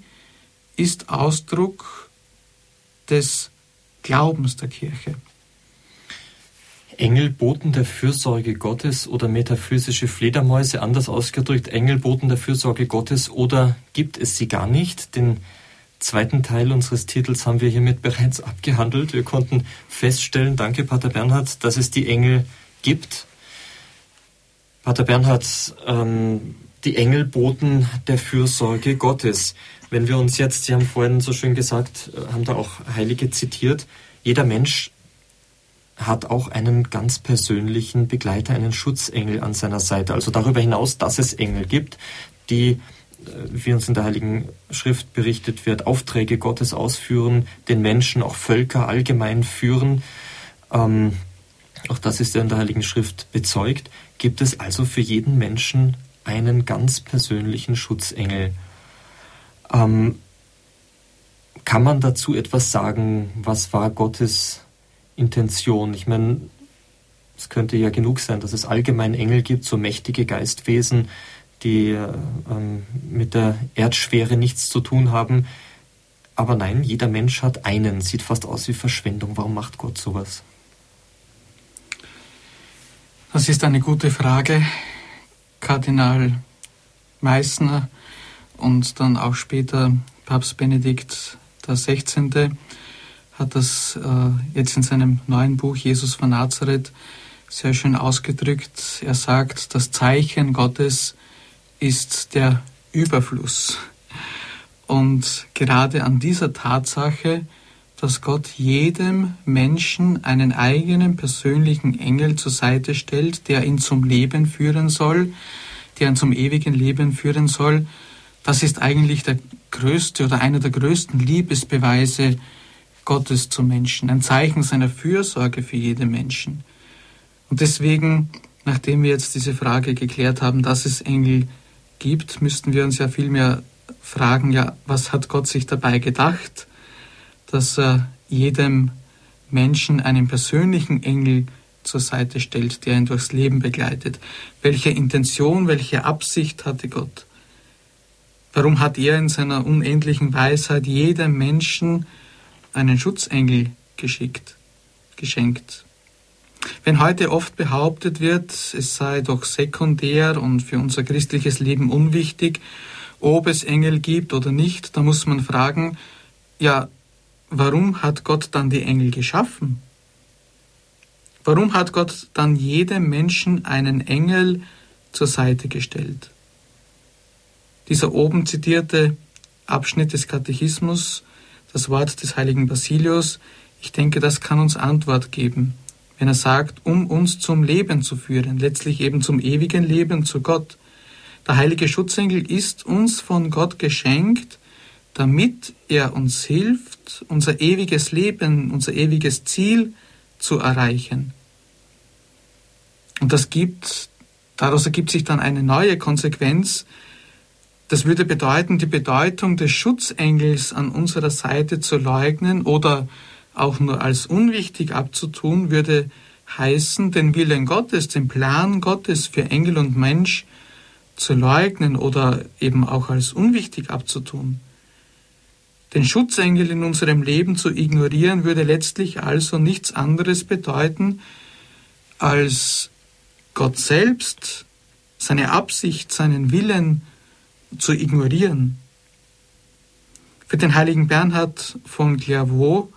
ist Ausdruck des Glaubens der Kirche. Engelboten der Fürsorge Gottes oder metaphysische Fledermäuse, anders ausgedrückt, Engelboten der Fürsorge Gottes oder gibt es sie gar nicht? Den zweiten Teil unseres Titels haben wir hiermit bereits abgehandelt. Wir konnten feststellen, danke Pater Bernhard, dass es die Engel gibt. Pater Bernhard, ähm, die Engelboten der Fürsorge Gottes. Wenn wir uns jetzt, Sie haben vorhin so schön gesagt, äh, haben da auch Heilige zitiert, jeder Mensch hat auch einen ganz persönlichen Begleiter, einen Schutzengel an seiner Seite. Also darüber hinaus, dass es Engel gibt, die, äh, wie uns in der Heiligen Schrift berichtet wird, Aufträge Gottes ausführen, den Menschen, auch Völker allgemein führen. Ähm, auch das ist ja in der Heiligen Schrift bezeugt. Gibt es also für jeden Menschen einen ganz persönlichen Schutzengel? Ähm, kann man dazu etwas sagen? Was war Gottes Intention? Ich meine, es könnte ja genug sein, dass es allgemein Engel gibt, so mächtige Geistwesen, die äh, ähm, mit der Erdschwere nichts zu tun haben. Aber nein, jeder Mensch hat einen, sieht fast aus wie Verschwendung. Warum macht Gott sowas? Das ist eine gute Frage. Kardinal Meissner und dann auch später Papst Benedikt XVI. hat das äh, jetzt in seinem neuen Buch Jesus von Nazareth sehr schön ausgedrückt. Er sagt, das Zeichen Gottes ist der Überfluss. Und gerade an dieser Tatsache, dass Gott jedem Menschen einen eigenen persönlichen Engel zur Seite stellt, der ihn zum Leben führen soll, der ihn zum ewigen Leben führen soll, das ist eigentlich der größte oder einer der größten Liebesbeweise Gottes zum Menschen, ein Zeichen seiner Fürsorge für jeden Menschen. Und deswegen, nachdem wir jetzt diese Frage geklärt haben, dass es Engel gibt, müssten wir uns ja vielmehr fragen, ja, was hat Gott sich dabei gedacht, dass er jedem Menschen einen persönlichen Engel zur Seite stellt, der ihn durchs Leben begleitet. Welche Intention, welche Absicht hatte Gott? Warum hat er in seiner unendlichen Weisheit jedem Menschen einen Schutzengel geschickt, geschenkt? Wenn heute oft behauptet wird, es sei doch sekundär und für unser christliches Leben unwichtig, ob es Engel gibt oder nicht, da muss man fragen, ja, warum hat Gott dann die Engel geschaffen? Warum hat Gott dann jedem Menschen einen Engel zur Seite gestellt? Dieser oben zitierte Abschnitt des Katechismus, das Wort des heiligen Basilius, ich denke, das kann uns Antwort geben, wenn er sagt, um uns zum Leben zu führen, letztlich eben zum ewigen Leben zu Gott. Der heilige Schutzengel ist uns von Gott geschenkt, damit er uns hilft, unser ewiges Leben, unser ewiges Ziel zu erreichen. Und das gibt, daraus ergibt sich dann eine neue Konsequenz. Das würde bedeuten, die Bedeutung des Schutzengels an unserer Seite zu leugnen oder auch nur als unwichtig abzutun, würde heißen, den Willen Gottes, den Plan Gottes für Engel und Mensch zu leugnen oder eben auch als unwichtig abzutun. Den Schutzengel in unserem Leben zu ignorieren, würde letztlich also nichts anderes bedeuten, als Gott selbst, seine Absicht, seinen Willen zu ignorieren. Für den heiligen Bernhard von Clairvaux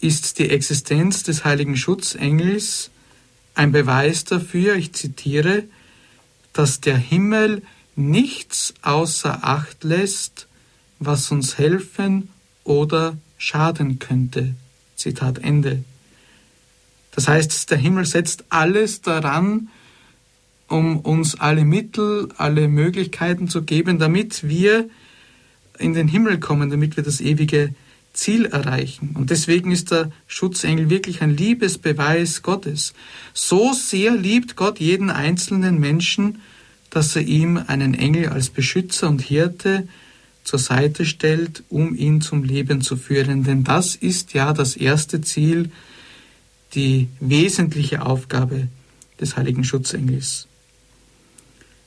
ist die Existenz des heiligen Schutzengels ein Beweis dafür, ich zitiere, dass der Himmel nichts außer Acht lässt, was uns helfen oder schaden könnte. Zitat Ende. Das heißt, der Himmel setzt alles daran, um uns alle Mittel, alle Möglichkeiten zu geben, damit wir in den Himmel kommen, damit wir das ewige Ziel erreichen. Und deswegen ist der Schutzengel wirklich ein Liebesbeweis Gottes. So sehr liebt Gott jeden einzelnen Menschen, dass er ihm einen Engel als Beschützer und Hirte zur Seite stellt, um ihn zum Leben zu führen. Denn das ist ja das erste Ziel die wesentliche Aufgabe des heiligen Schutzengels.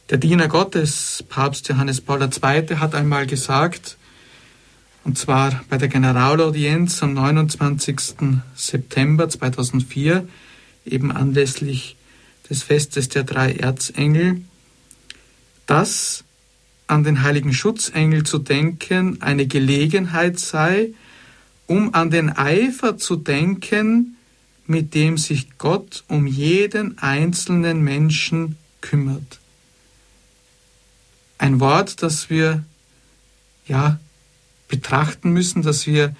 Der Diener Gottes, Papst Johannes Paul II., hat einmal gesagt, und zwar bei der Generalaudienz am 29. September 2004, eben anlässlich des Festes der drei Erzengel, dass an den heiligen Schutzengel zu denken eine Gelegenheit sei, um an den Eifer zu denken, mit dem sich Gott um jeden einzelnen Menschen kümmert. Ein Wort, das wir ja betrachten müssen, das wir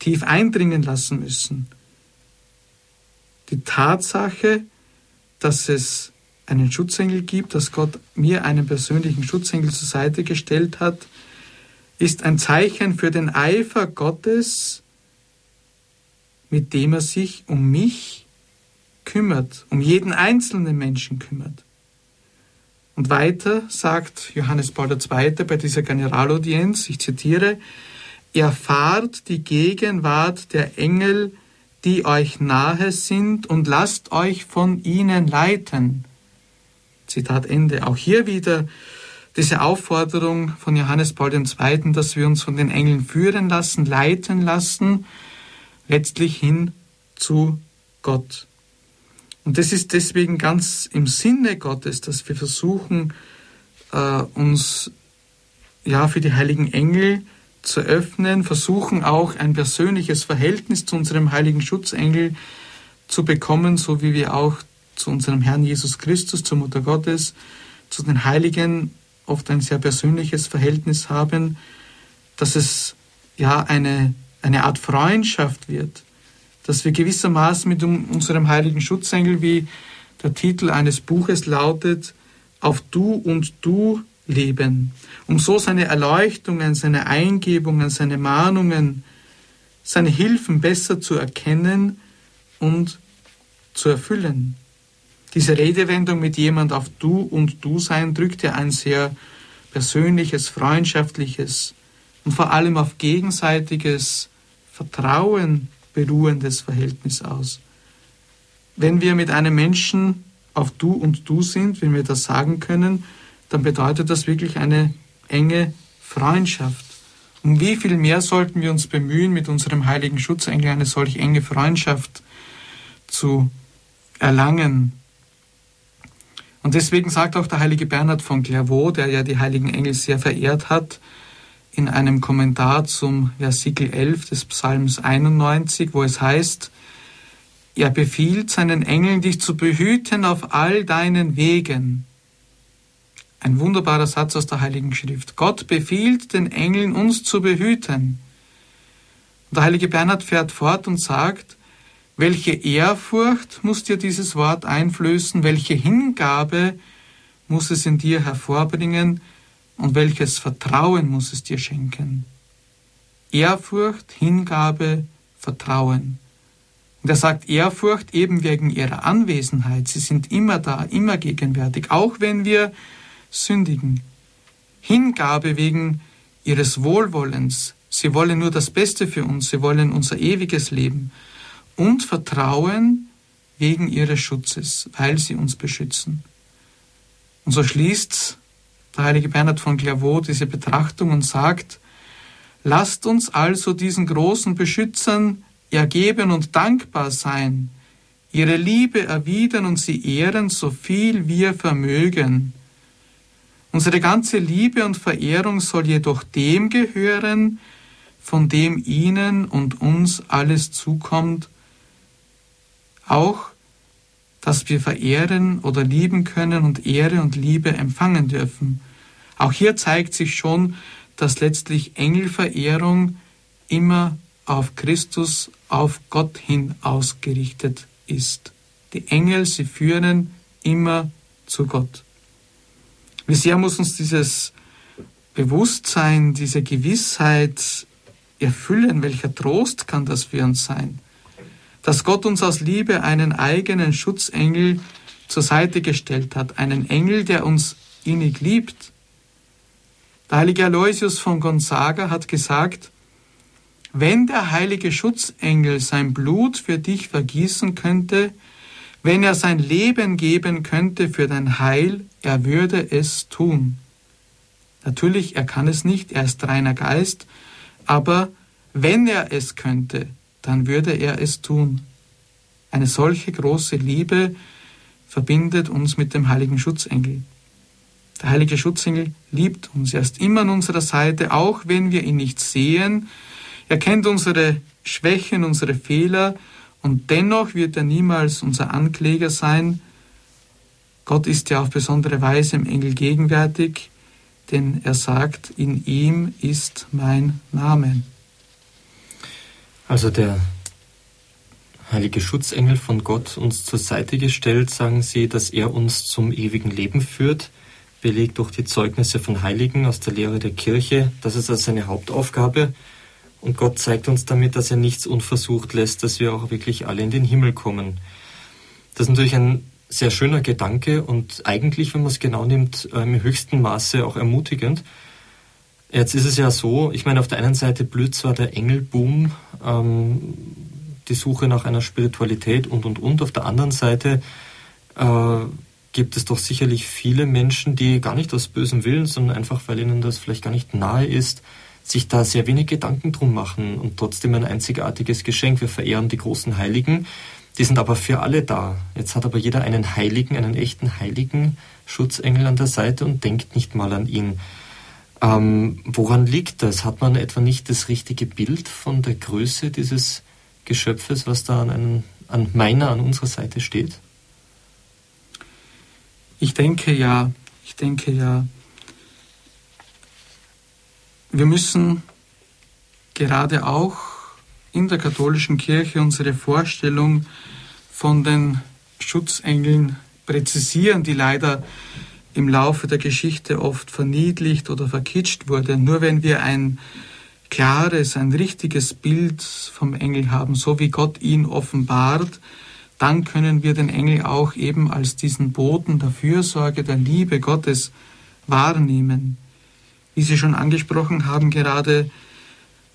tief eindringen lassen müssen. Die Tatsache, dass es einen Schutzengel gibt, dass Gott mir einen persönlichen Schutzengel zur Seite gestellt hat, ist ein Zeichen für den Eifer Gottes mit dem er sich um mich kümmert, um jeden einzelnen Menschen kümmert. Und weiter sagt Johannes Paul II. bei dieser Generalaudienz, ich zitiere, erfahrt die Gegenwart der Engel, die euch nahe sind, und lasst euch von ihnen leiten. Zitat Ende. Auch hier wieder diese Aufforderung von Johannes Paul II., dass wir uns von den Engeln führen lassen, leiten lassen, letztlich hin zu Gott. Und das ist deswegen ganz im Sinne Gottes, dass wir versuchen, äh, uns ja für die heiligen Engel zu öffnen, versuchen auch ein persönliches Verhältnis zu unserem heiligen Schutzengel zu bekommen, so wie wir auch zu unserem Herrn Jesus Christus, zur Mutter Gottes, zu den Heiligen oft ein sehr persönliches Verhältnis haben, dass es ja eine, eine Art Freundschaft wird, dass wir gewissermaßen mit unserem heiligen Schutzengel, wie der Titel eines Buches lautet, auf Du und Du leben, um so seine Erleuchtungen, seine Eingebungen, seine Mahnungen, seine Hilfen besser zu erkennen und zu erfüllen. Diese Redewendung mit jemand auf Du und Du sein drückt ja ein sehr persönliches, freundschaftliches und vor allem auf gegenseitiges Vertrauen beruhendes Verhältnis aus. Wenn wir mit einem Menschen auf Du und Du sind, wenn wir das sagen können, dann bedeutet das wirklich eine enge Freundschaft. Um wie viel mehr sollten wir uns bemühen, mit unserem heiligen Schutzengel eine solch enge Freundschaft zu erlangen, und deswegen sagt auch der heilige Bernhard von Clairvaux, der ja die heiligen Engel sehr verehrt hat, in einem Kommentar zum Versikel 11 des Psalms 91, wo es heißt, er befiehlt seinen Engeln, dich zu behüten auf all deinen Wegen. Ein wunderbarer Satz aus der Heiligen Schrift. Gott befiehlt den Engeln, uns zu behüten. Und der heilige Bernhard fährt fort und sagt, welche Ehrfurcht muss dir dieses Wort einflößen? Welche Hingabe muss es in dir hervorbringen? Und welches Vertrauen muss es dir schenken? Ehrfurcht, Hingabe, Vertrauen. Und er sagt Ehrfurcht eben wegen ihrer Anwesenheit. Sie sind immer da, immer gegenwärtig, auch wenn wir sündigen. Hingabe wegen ihres Wohlwollens. Sie wollen nur das Beste für uns, sie wollen unser ewiges Leben und Vertrauen wegen ihres Schutzes, weil sie uns beschützen. Und so schließt der heilige Bernhard von Clairvaux diese Betrachtung und sagt, lasst uns also diesen großen Beschützern ergeben und dankbar sein, ihre Liebe erwidern und sie ehren, so viel wir vermögen. Unsere ganze Liebe und Verehrung soll jedoch dem gehören, von dem ihnen und uns alles zukommt, auch, dass wir verehren oder lieben können und Ehre und Liebe empfangen dürfen. Auch hier zeigt sich schon, dass letztlich Engelverehrung immer auf Christus, auf Gott hin ausgerichtet ist. Die Engel, sie führen immer zu Gott. Wie sehr muss uns dieses Bewusstsein, diese Gewissheit erfüllen? Welcher Trost kann das für uns sein? Dass Gott uns aus Liebe einen eigenen Schutzengel zur Seite gestellt hat, einen Engel, der uns innig liebt. Der heilige Aloysius von Gonzaga hat gesagt, wenn der heilige Schutzengel sein Blut für dich vergießen könnte, wenn er sein Leben geben könnte für dein Heil, er würde es tun. Natürlich, er kann es nicht, er ist reiner Geist, aber wenn er es könnte, dann würde er es tun. Eine solche große Liebe verbindet uns mit dem heiligen Schutzengel. Der heilige Schutzengel liebt uns. Er ist immer an unserer Seite, auch wenn wir ihn nicht sehen. Er kennt unsere Schwächen, unsere Fehler und dennoch wird er niemals unser Ankläger sein. Gott ist ja auf besondere Weise im Engel gegenwärtig, denn er sagt, in ihm ist mein Name. Also der heilige Schutzengel von Gott uns zur Seite gestellt, sagen Sie, dass er uns zum ewigen Leben führt, belegt durch die Zeugnisse von Heiligen aus der Lehre der Kirche. Das ist also seine Hauptaufgabe. Und Gott zeigt uns damit, dass er nichts unversucht lässt, dass wir auch wirklich alle in den Himmel kommen. Das ist natürlich ein sehr schöner Gedanke und eigentlich, wenn man es genau nimmt, im höchsten Maße auch ermutigend. Jetzt ist es ja so, ich meine, auf der einen Seite blüht zwar der Engelboom, ähm, die Suche nach einer Spiritualität und, und, und. Auf der anderen Seite äh, gibt es doch sicherlich viele Menschen, die gar nicht aus bösem Willen, sondern einfach, weil ihnen das vielleicht gar nicht nahe ist, sich da sehr wenig Gedanken drum machen und trotzdem ein einzigartiges Geschenk. Wir verehren die großen Heiligen, die sind aber für alle da. Jetzt hat aber jeder einen Heiligen, einen echten Heiligen Schutzengel an der Seite und denkt nicht mal an ihn. Ähm, woran liegt das? Hat man etwa nicht das richtige Bild von der Größe dieses Geschöpfes, was da an, einen, an meiner, an unserer Seite steht? Ich denke ja, ich denke ja, wir müssen gerade auch in der katholischen Kirche unsere Vorstellung von den Schutzengeln präzisieren, die leider im Laufe der Geschichte oft verniedlicht oder verkitscht wurde. Nur wenn wir ein klares, ein richtiges Bild vom Engel haben, so wie Gott ihn offenbart, dann können wir den Engel auch eben als diesen Boten der Fürsorge, der Liebe Gottes wahrnehmen. Wie Sie schon angesprochen haben, gerade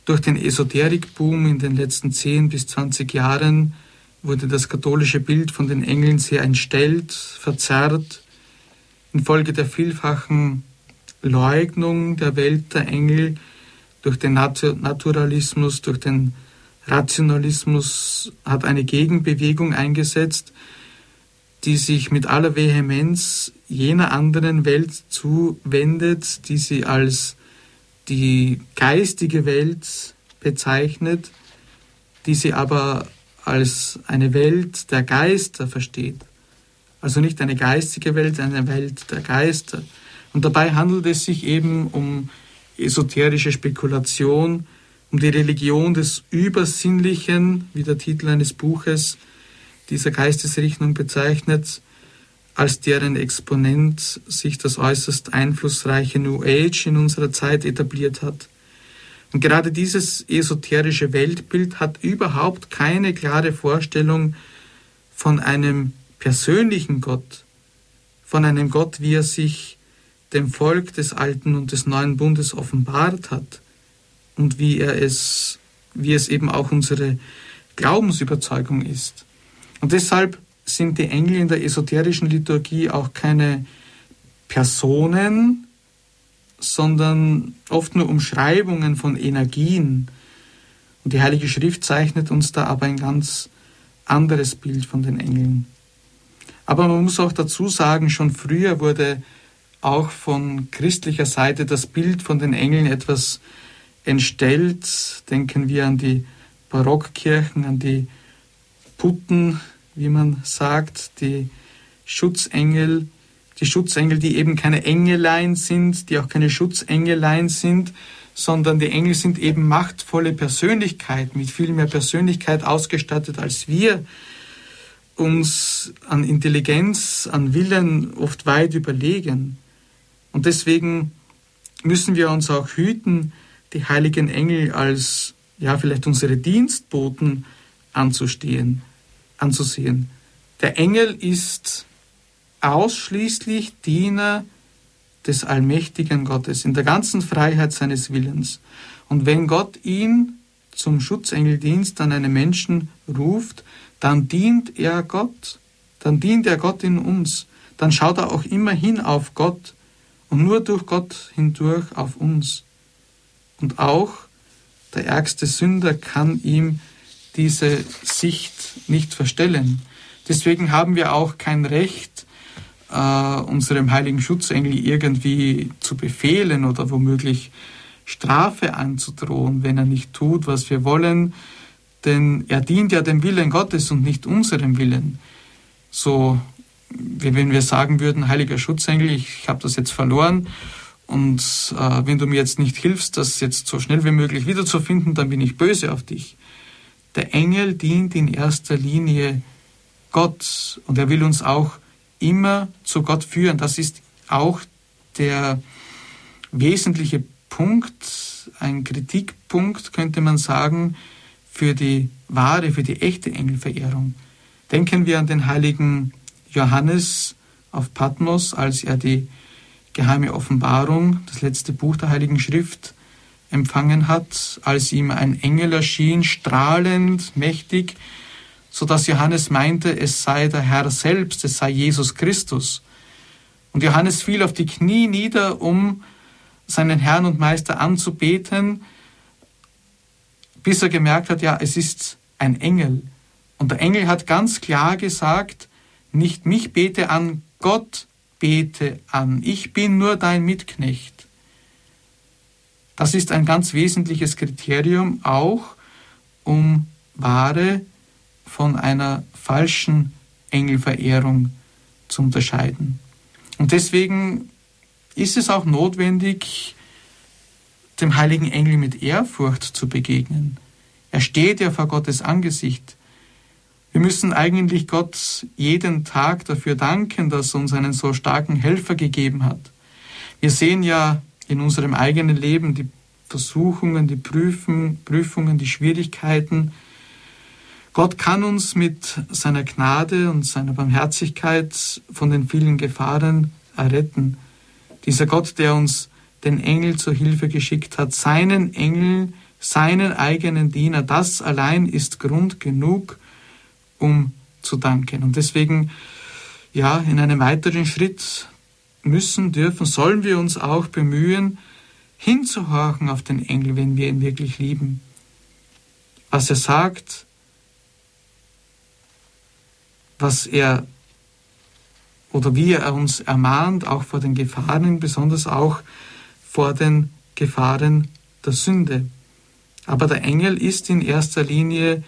durch den Esoterikboom in den letzten 10 bis 20 Jahren wurde das katholische Bild von den Engeln sehr entstellt, verzerrt, infolge der vielfachen Leugnung der Welt der Engel durch den Naturalismus, durch den Rationalismus hat eine Gegenbewegung eingesetzt, die sich mit aller Vehemenz jener anderen Welt zuwendet, die sie als die geistige Welt bezeichnet, die sie aber als eine Welt der Geister versteht. Also nicht eine geistige Welt, eine Welt der Geister. Und dabei handelt es sich eben um esoterische Spekulation, um die Religion des Übersinnlichen, wie der Titel eines Buches dieser Geistesrichtung bezeichnet, als deren Exponent sich das äußerst einflussreiche New Age in unserer Zeit etabliert hat. Und gerade dieses esoterische Weltbild hat überhaupt keine klare Vorstellung von einem persönlichen Gott, von einem Gott, wie er sich dem Volk des alten und des neuen Bundes offenbart hat und wie er es, wie es eben auch unsere Glaubensüberzeugung ist. Und deshalb sind die Engel in der esoterischen Liturgie auch keine Personen, sondern oft nur Umschreibungen von Energien. Und die Heilige Schrift zeichnet uns da aber ein ganz anderes Bild von den Engeln. Aber man muss auch dazu sagen, schon früher wurde auch von christlicher Seite das Bild von den Engeln etwas entstellt. Denken wir an die Barockkirchen, an die Putten, wie man sagt, die Schutzengel, die Schutzengel, die eben keine Engelein sind, die auch keine Schutzengelein sind, sondern die Engel sind eben machtvolle Persönlichkeiten, mit viel mehr Persönlichkeit ausgestattet als wir, uns an Intelligenz, an Willen oft weit überlegen. Und deswegen müssen wir uns auch hüten, die heiligen Engel als ja vielleicht unsere Dienstboten anzustehen, anzusehen. Der Engel ist ausschließlich Diener des allmächtigen Gottes in der ganzen Freiheit seines Willens. Und wenn Gott ihn zum Schutzengeldienst an einen Menschen ruft, dann dient er Gott, dann dient er Gott in uns, dann schaut er auch immer hin auf Gott und nur durch Gott hindurch auf uns. Und auch der ärgste Sünder kann ihm diese Sicht nicht verstellen. Deswegen haben wir auch kein Recht, äh, unserem heiligen Schutzengel irgendwie zu befehlen oder womöglich Strafe anzudrohen, wenn er nicht tut, was wir wollen, denn er dient ja dem Willen Gottes und nicht unserem Willen. So, wie wenn wir sagen würden, heiliger Schutzengel, ich habe das jetzt verloren und äh, wenn du mir jetzt nicht hilfst, das jetzt so schnell wie möglich wiederzufinden, dann bin ich böse auf dich. Der Engel dient in erster Linie Gott und er will uns auch immer zu Gott führen. Das ist auch der wesentliche Punkt, ein Kritikpunkt könnte man sagen, für die wahre, für die echte Engelverehrung. Denken wir an den heiligen Johannes auf Patmos, als er die geheime Offenbarung, das letzte Buch der Heiligen Schrift, empfangen hat, als ihm ein Engel erschien, strahlend, mächtig, so dass Johannes meinte, es sei der Herr selbst, es sei Jesus Christus. Und Johannes fiel auf die Knie nieder, um seinen Herrn und Meister anzubeten, bis er gemerkt hat, ja, es ist ein Engel. Und der Engel hat ganz klar gesagt, nicht mich bete an, Gott bete an. Ich bin nur dein Mitknecht. Das ist ein ganz wesentliches Kriterium auch, um wahre von einer falschen Engelverehrung zu unterscheiden. Und deswegen ist es auch notwendig, dem heiligen Engel mit Ehrfurcht zu begegnen. Er steht ja vor Gottes Angesicht. Wir müssen eigentlich Gott jeden Tag dafür danken, dass er uns einen so starken Helfer gegeben hat. Wir sehen ja in unserem eigenen Leben die Versuchungen, die Prüfen, Prüfungen, die Schwierigkeiten. Gott kann uns mit seiner Gnade und seiner Barmherzigkeit von den vielen Gefahren erretten. Dieser Gott, der uns den Engel zur Hilfe geschickt hat, seinen Engel, seinen eigenen Diener, das allein ist Grund genug, um zu danken. Und deswegen, ja, in einem weiteren Schritt müssen, dürfen, sollen wir uns auch bemühen, hinzuhorchen auf den Engel, wenn wir ihn wirklich lieben. Was er sagt, was er oder wie er uns ermahnt, auch vor den Gefahren, besonders auch vor den Gefahren der Sünde. Aber der Engel ist in erster Linie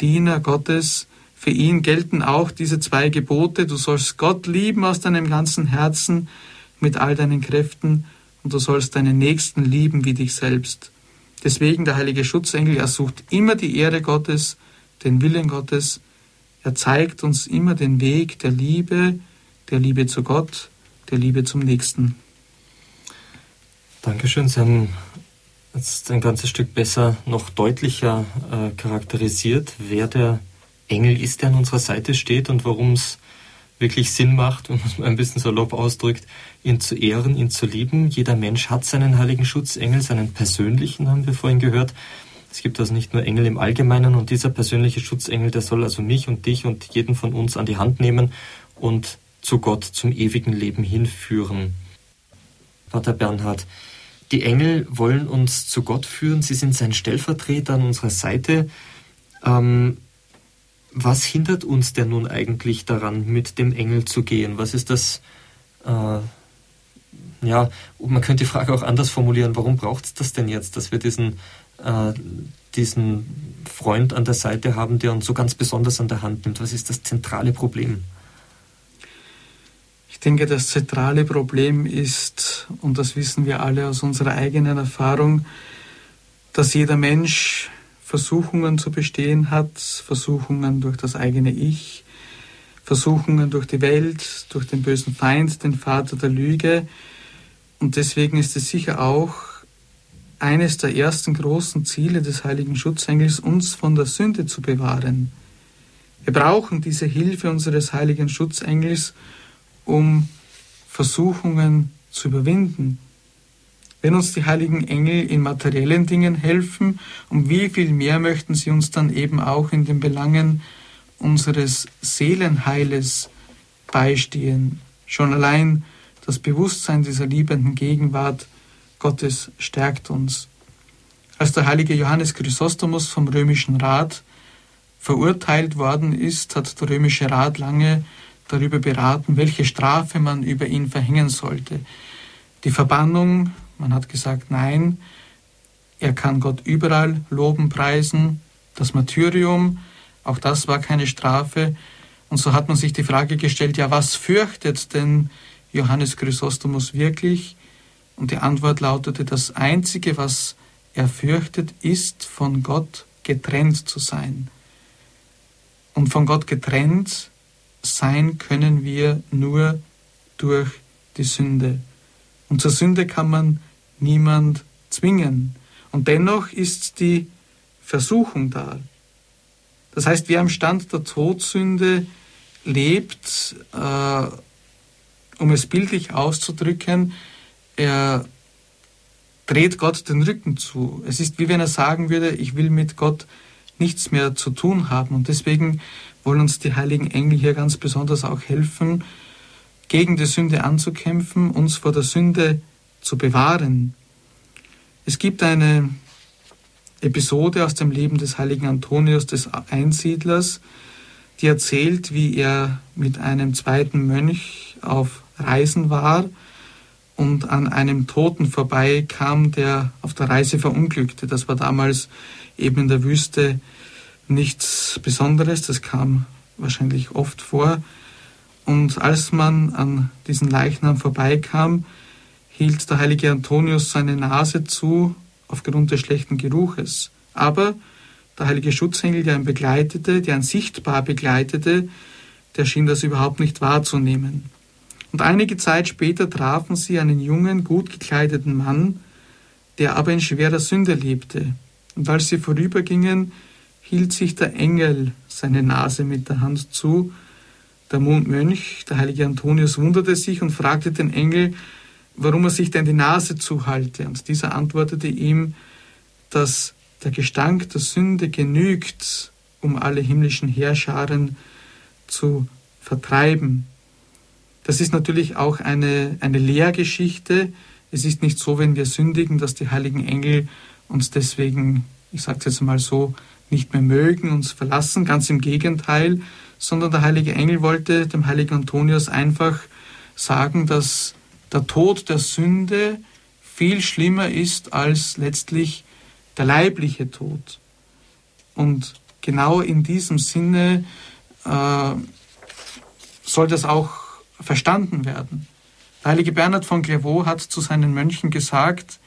Diener Gottes. Für ihn gelten auch diese zwei Gebote. Du sollst Gott lieben aus deinem ganzen Herzen, mit all deinen Kräften und du sollst deinen Nächsten lieben wie dich selbst. Deswegen der heilige Schutzengel, er sucht immer die Ehre Gottes, den Willen Gottes. Er zeigt uns immer den Weg der Liebe, der Liebe zu Gott, der Liebe zum Nächsten. Dankeschön. Sie haben jetzt ein ganzes Stück besser, noch deutlicher äh, charakterisiert, wer der Engel ist, der an unserer Seite steht und warum es wirklich Sinn macht, wenn man es mal ein bisschen salopp ausdrückt, ihn zu ehren, ihn zu lieben. Jeder Mensch hat seinen heiligen Schutzengel, seinen persönlichen, haben wir vorhin gehört. Es gibt also nicht nur Engel im Allgemeinen und dieser persönliche Schutzengel, der soll also mich und dich und jeden von uns an die Hand nehmen und zu Gott, zum ewigen Leben hinführen. Vater Bernhard, die Engel wollen uns zu Gott führen, sie sind sein Stellvertreter an unserer Seite. Ähm, was hindert uns denn nun eigentlich daran, mit dem Engel zu gehen? Was ist das? Äh, ja, man könnte die Frage auch anders formulieren. Warum braucht es das denn jetzt, dass wir diesen, äh, diesen Freund an der Seite haben, der uns so ganz besonders an der Hand nimmt? Was ist das zentrale Problem? Ich denke, das zentrale Problem ist, und das wissen wir alle aus unserer eigenen Erfahrung, dass jeder Mensch Versuchungen zu bestehen hat, Versuchungen durch das eigene Ich, Versuchungen durch die Welt, durch den bösen Feind, den Vater der Lüge. Und deswegen ist es sicher auch eines der ersten großen Ziele des heiligen Schutzengels, uns von der Sünde zu bewahren. Wir brauchen diese Hilfe unseres heiligen Schutzengels, um Versuchungen zu überwinden. Wenn uns die heiligen Engel in materiellen Dingen helfen, um wie viel mehr möchten sie uns dann eben auch in den Belangen unseres Seelenheiles beistehen. Schon allein das Bewusstsein dieser liebenden Gegenwart Gottes stärkt uns. Als der heilige Johannes Chrysostomus vom römischen Rat verurteilt worden ist, hat der römische Rat lange darüber beraten, welche Strafe man über ihn verhängen sollte. Die Verbannung man hat gesagt, nein, er kann Gott überall loben, preisen. Das Martyrium, auch das war keine Strafe. Und so hat man sich die Frage gestellt, ja, was fürchtet denn Johannes Chrysostomus wirklich? Und die Antwort lautete, das Einzige, was er fürchtet, ist, von Gott getrennt zu sein. Und von Gott getrennt sein können wir nur durch die Sünde. Und zur Sünde kann man niemand zwingen. Und dennoch ist die Versuchung da. Das heißt, wer am Stand der Todsünde lebt, äh, um es bildlich auszudrücken, er dreht Gott den Rücken zu. Es ist wie wenn er sagen würde, ich will mit Gott nichts mehr zu tun haben. Und deswegen wollen uns die heiligen Engel hier ganz besonders auch helfen, gegen die Sünde anzukämpfen, uns vor der Sünde zu bewahren. Es gibt eine Episode aus dem Leben des heiligen Antonius des Einsiedlers, die erzählt, wie er mit einem zweiten Mönch auf Reisen war und an einem Toten vorbeikam, der auf der Reise verunglückte. Das war damals eben in der Wüste nichts Besonderes, das kam wahrscheinlich oft vor. Und als man an diesen Leichnam vorbeikam, hielt der heilige Antonius seine Nase zu aufgrund des schlechten Geruches. Aber der heilige Schutzengel, der ihn begleitete, der ihn sichtbar begleitete, der schien das überhaupt nicht wahrzunehmen. Und einige Zeit später trafen sie einen jungen, gut gekleideten Mann, der aber in schwerer Sünde lebte. Und als sie vorübergingen, hielt sich der Engel seine Nase mit der Hand zu. Der Mönch, der heilige Antonius, wunderte sich und fragte den Engel, warum er sich denn die Nase zuhalte. Und dieser antwortete ihm, dass der Gestank der Sünde genügt, um alle himmlischen Heerscharen zu vertreiben. Das ist natürlich auch eine, eine Lehrgeschichte. Es ist nicht so, wenn wir sündigen, dass die heiligen Engel uns deswegen, ich sage es jetzt mal so, nicht mehr mögen, uns verlassen. Ganz im Gegenteil, sondern der heilige Engel wollte dem heiligen Antonius einfach sagen, dass der Tod der Sünde viel schlimmer ist als letztlich der leibliche Tod. Und genau in diesem Sinne äh, soll das auch verstanden werden. Der heilige Bernhard von Clairvaux hat zu seinen Mönchen gesagt,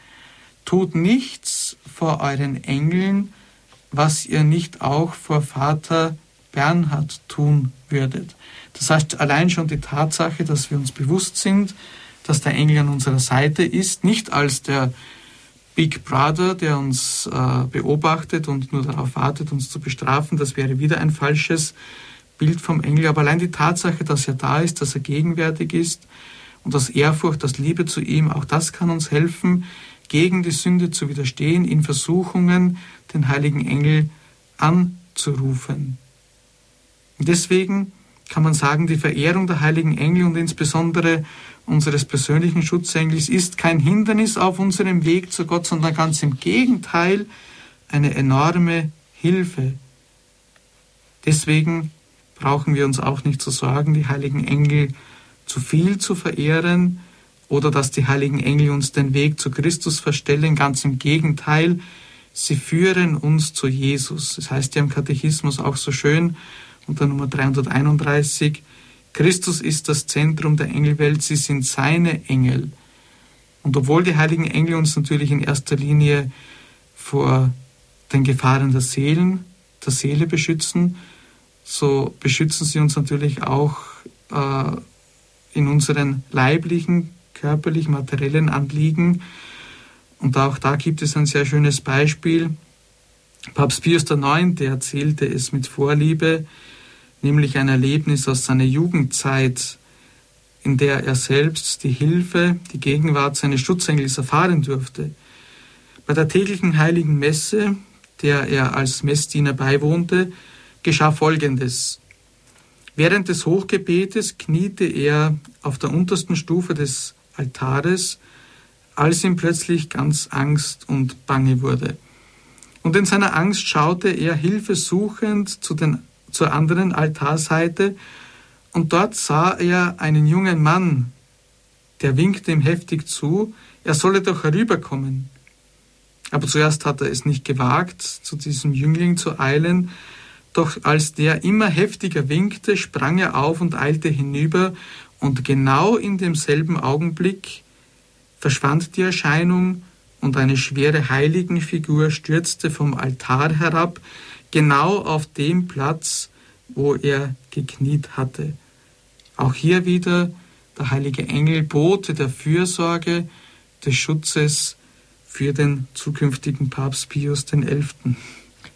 tut nichts vor euren Engeln, was ihr nicht auch vor Vater Bernhard tun würdet. Das heißt, allein schon die Tatsache, dass wir uns bewusst sind, dass der Engel an unserer Seite ist, nicht als der Big Brother, der uns äh, beobachtet und nur darauf wartet, uns zu bestrafen. Das wäre wieder ein falsches Bild vom Engel. Aber allein die Tatsache, dass er da ist, dass er gegenwärtig ist und das Ehrfurcht, das Liebe zu ihm, auch das kann uns helfen, gegen die Sünde zu widerstehen, in Versuchungen den heiligen Engel anzurufen. Deswegen kann man sagen, die Verehrung der heiligen Engel und insbesondere unseres persönlichen Schutzengels ist kein Hindernis auf unserem Weg zu Gott, sondern ganz im Gegenteil eine enorme Hilfe. Deswegen brauchen wir uns auch nicht zu sorgen, die heiligen Engel zu viel zu verehren oder dass die heiligen Engel uns den Weg zu Christus verstellen. Ganz im Gegenteil, sie führen uns zu Jesus. Das heißt ja im Katechismus auch so schön unter Nummer 331, Christus ist das Zentrum der Engelwelt, sie sind seine Engel. Und obwohl die heiligen Engel uns natürlich in erster Linie vor den Gefahren der Seelen, der Seele beschützen, so beschützen sie uns natürlich auch äh, in unseren leiblichen, körperlich, materiellen Anliegen. Und auch da gibt es ein sehr schönes Beispiel. Papst Pius IX. erzählte es mit Vorliebe, nämlich ein Erlebnis aus seiner Jugendzeit, in der er selbst die Hilfe, die Gegenwart seines Schutzengels erfahren durfte. Bei der täglichen heiligen Messe, der er als Messdiener beiwohnte, geschah Folgendes. Während des Hochgebetes kniete er auf der untersten Stufe des Altares, als ihm plötzlich ganz Angst und Bange wurde. Und in seiner Angst schaute er hilfesuchend zu den zur anderen Altarseite und dort sah er einen jungen Mann, der winkte ihm heftig zu, er solle doch herüberkommen. Aber zuerst hat er es nicht gewagt, zu diesem Jüngling zu eilen, doch als der immer heftiger winkte, sprang er auf und eilte hinüber, und genau in demselben Augenblick verschwand die Erscheinung, und eine schwere Heiligenfigur stürzte vom Altar herab, genau auf dem Platz, wo er gekniet hatte. Auch hier wieder der heilige Engel Bote der Fürsorge, des Schutzes für den zukünftigen Papst Pius XI.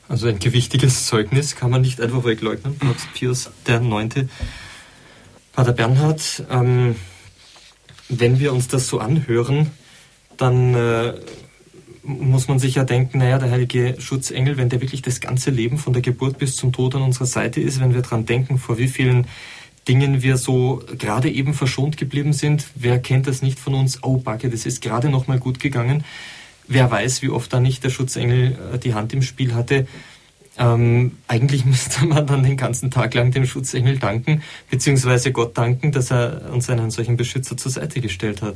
Also ein gewichtiges Zeugnis kann man nicht einfach wegleugnen, Papst Pius IX. Pater Bernhard, ähm, wenn wir uns das so anhören, dann äh, muss man sich ja denken, naja, der heilige Schutzengel, wenn der wirklich das ganze Leben von der Geburt bis zum Tod an unserer Seite ist, wenn wir daran denken, vor wie vielen Dingen wir so gerade eben verschont geblieben sind. Wer kennt das nicht von uns? Oh, Backe, das ist gerade noch mal gut gegangen. Wer weiß, wie oft da nicht der Schutzengel äh, die Hand im Spiel hatte. Ähm, eigentlich müsste man dann den ganzen Tag lang dem Schutzengel danken, beziehungsweise Gott danken, dass er uns einen solchen Beschützer zur Seite gestellt hat.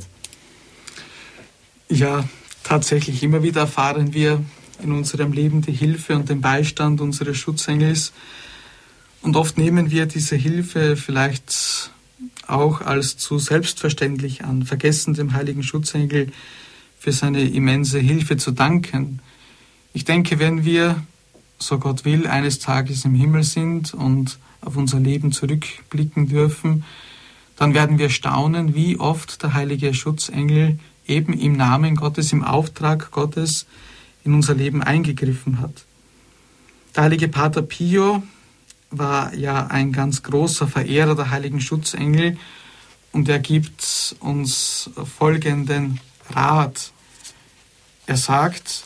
Ja, tatsächlich. Immer wieder erfahren wir in unserem Leben die Hilfe und den Beistand unseres Schutzengels. Und oft nehmen wir diese Hilfe vielleicht auch als zu selbstverständlich an, vergessen dem heiligen Schutzengel für seine immense Hilfe zu danken. Ich denke, wenn wir, so Gott will, eines Tages im Himmel sind und auf unser Leben zurückblicken dürfen, dann werden wir staunen, wie oft der heilige Schutzengel eben im Namen Gottes, im Auftrag Gottes in unser Leben eingegriffen hat. Der heilige Pater Pio war ja ein ganz großer Verehrer der heiligen Schutzengel und er gibt uns folgenden Rat. Er sagt,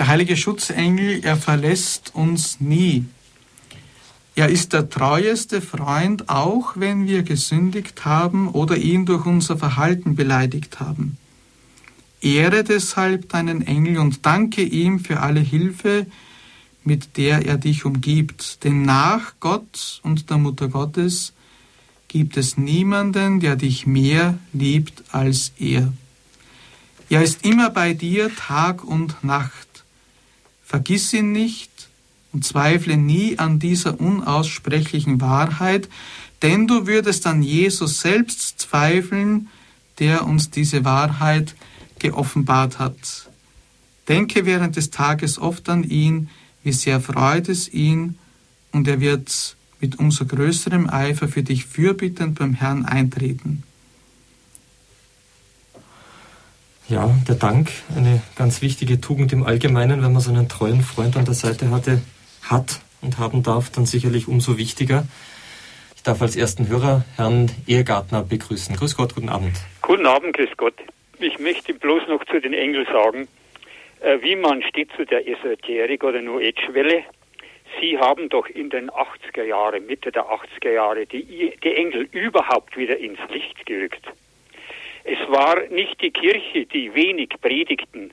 der heilige Schutzengel, er verlässt uns nie. Er ist der treueste Freund, auch wenn wir gesündigt haben oder ihn durch unser Verhalten beleidigt haben. Ehre deshalb deinen Engel und danke ihm für alle Hilfe, mit der er dich umgibt. Denn nach Gott und der Mutter Gottes gibt es niemanden, der dich mehr liebt als er. Er ist immer bei dir Tag und Nacht. Vergiss ihn nicht und zweifle nie an dieser unaussprechlichen Wahrheit, denn du würdest an Jesus selbst zweifeln, der uns diese Wahrheit geoffenbart hat. Denke während des Tages oft an ihn, wie sehr freut es ihn, und er wird mit umso größerem Eifer für dich fürbittend beim Herrn eintreten. Ja, der Dank, eine ganz wichtige Tugend im Allgemeinen, wenn man so einen treuen Freund an der Seite hatte, hat und haben darf, dann sicherlich umso wichtiger. Ich darf als ersten Hörer Herrn Ehegartner begrüßen. Grüß Gott, guten Abend. Guten Abend, grüß Gott. Ich möchte bloß noch zu den Engeln sagen, äh, wie man steht zu der Esoterik oder New Age-Welle. Sie haben doch in den 80er Jahren, Mitte der 80er Jahre, die, die Engel überhaupt wieder ins Licht gerückt. Es war nicht die Kirche, die wenig Predigten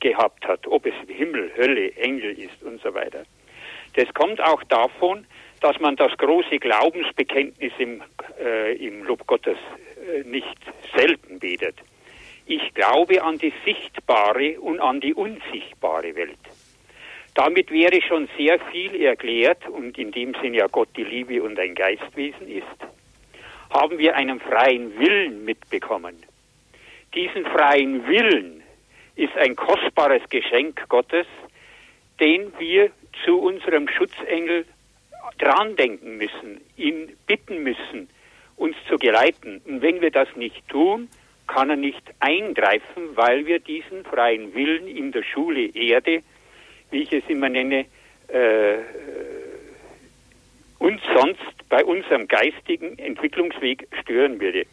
gehabt hat, ob es Himmel, Hölle, Engel ist und so weiter. Das kommt auch davon, dass man das große Glaubensbekenntnis im, äh, im Lob Gottes äh, nicht selten betet. Ich glaube an die sichtbare und an die unsichtbare Welt. Damit wäre schon sehr viel erklärt und in dem Sinn ja Gott die Liebe und ein Geistwesen ist. Haben wir einen freien Willen mitbekommen. Diesen freien Willen ist ein kostbares Geschenk Gottes, den wir zu unserem Schutzengel dran denken müssen, ihn bitten müssen, uns zu geleiten. Und wenn wir das nicht tun, kann er nicht eingreifen, weil wir diesen freien Willen in der Schule Erde, wie ich es immer nenne, äh, uns sonst bei unserem geistigen Entwicklungsweg stören würde.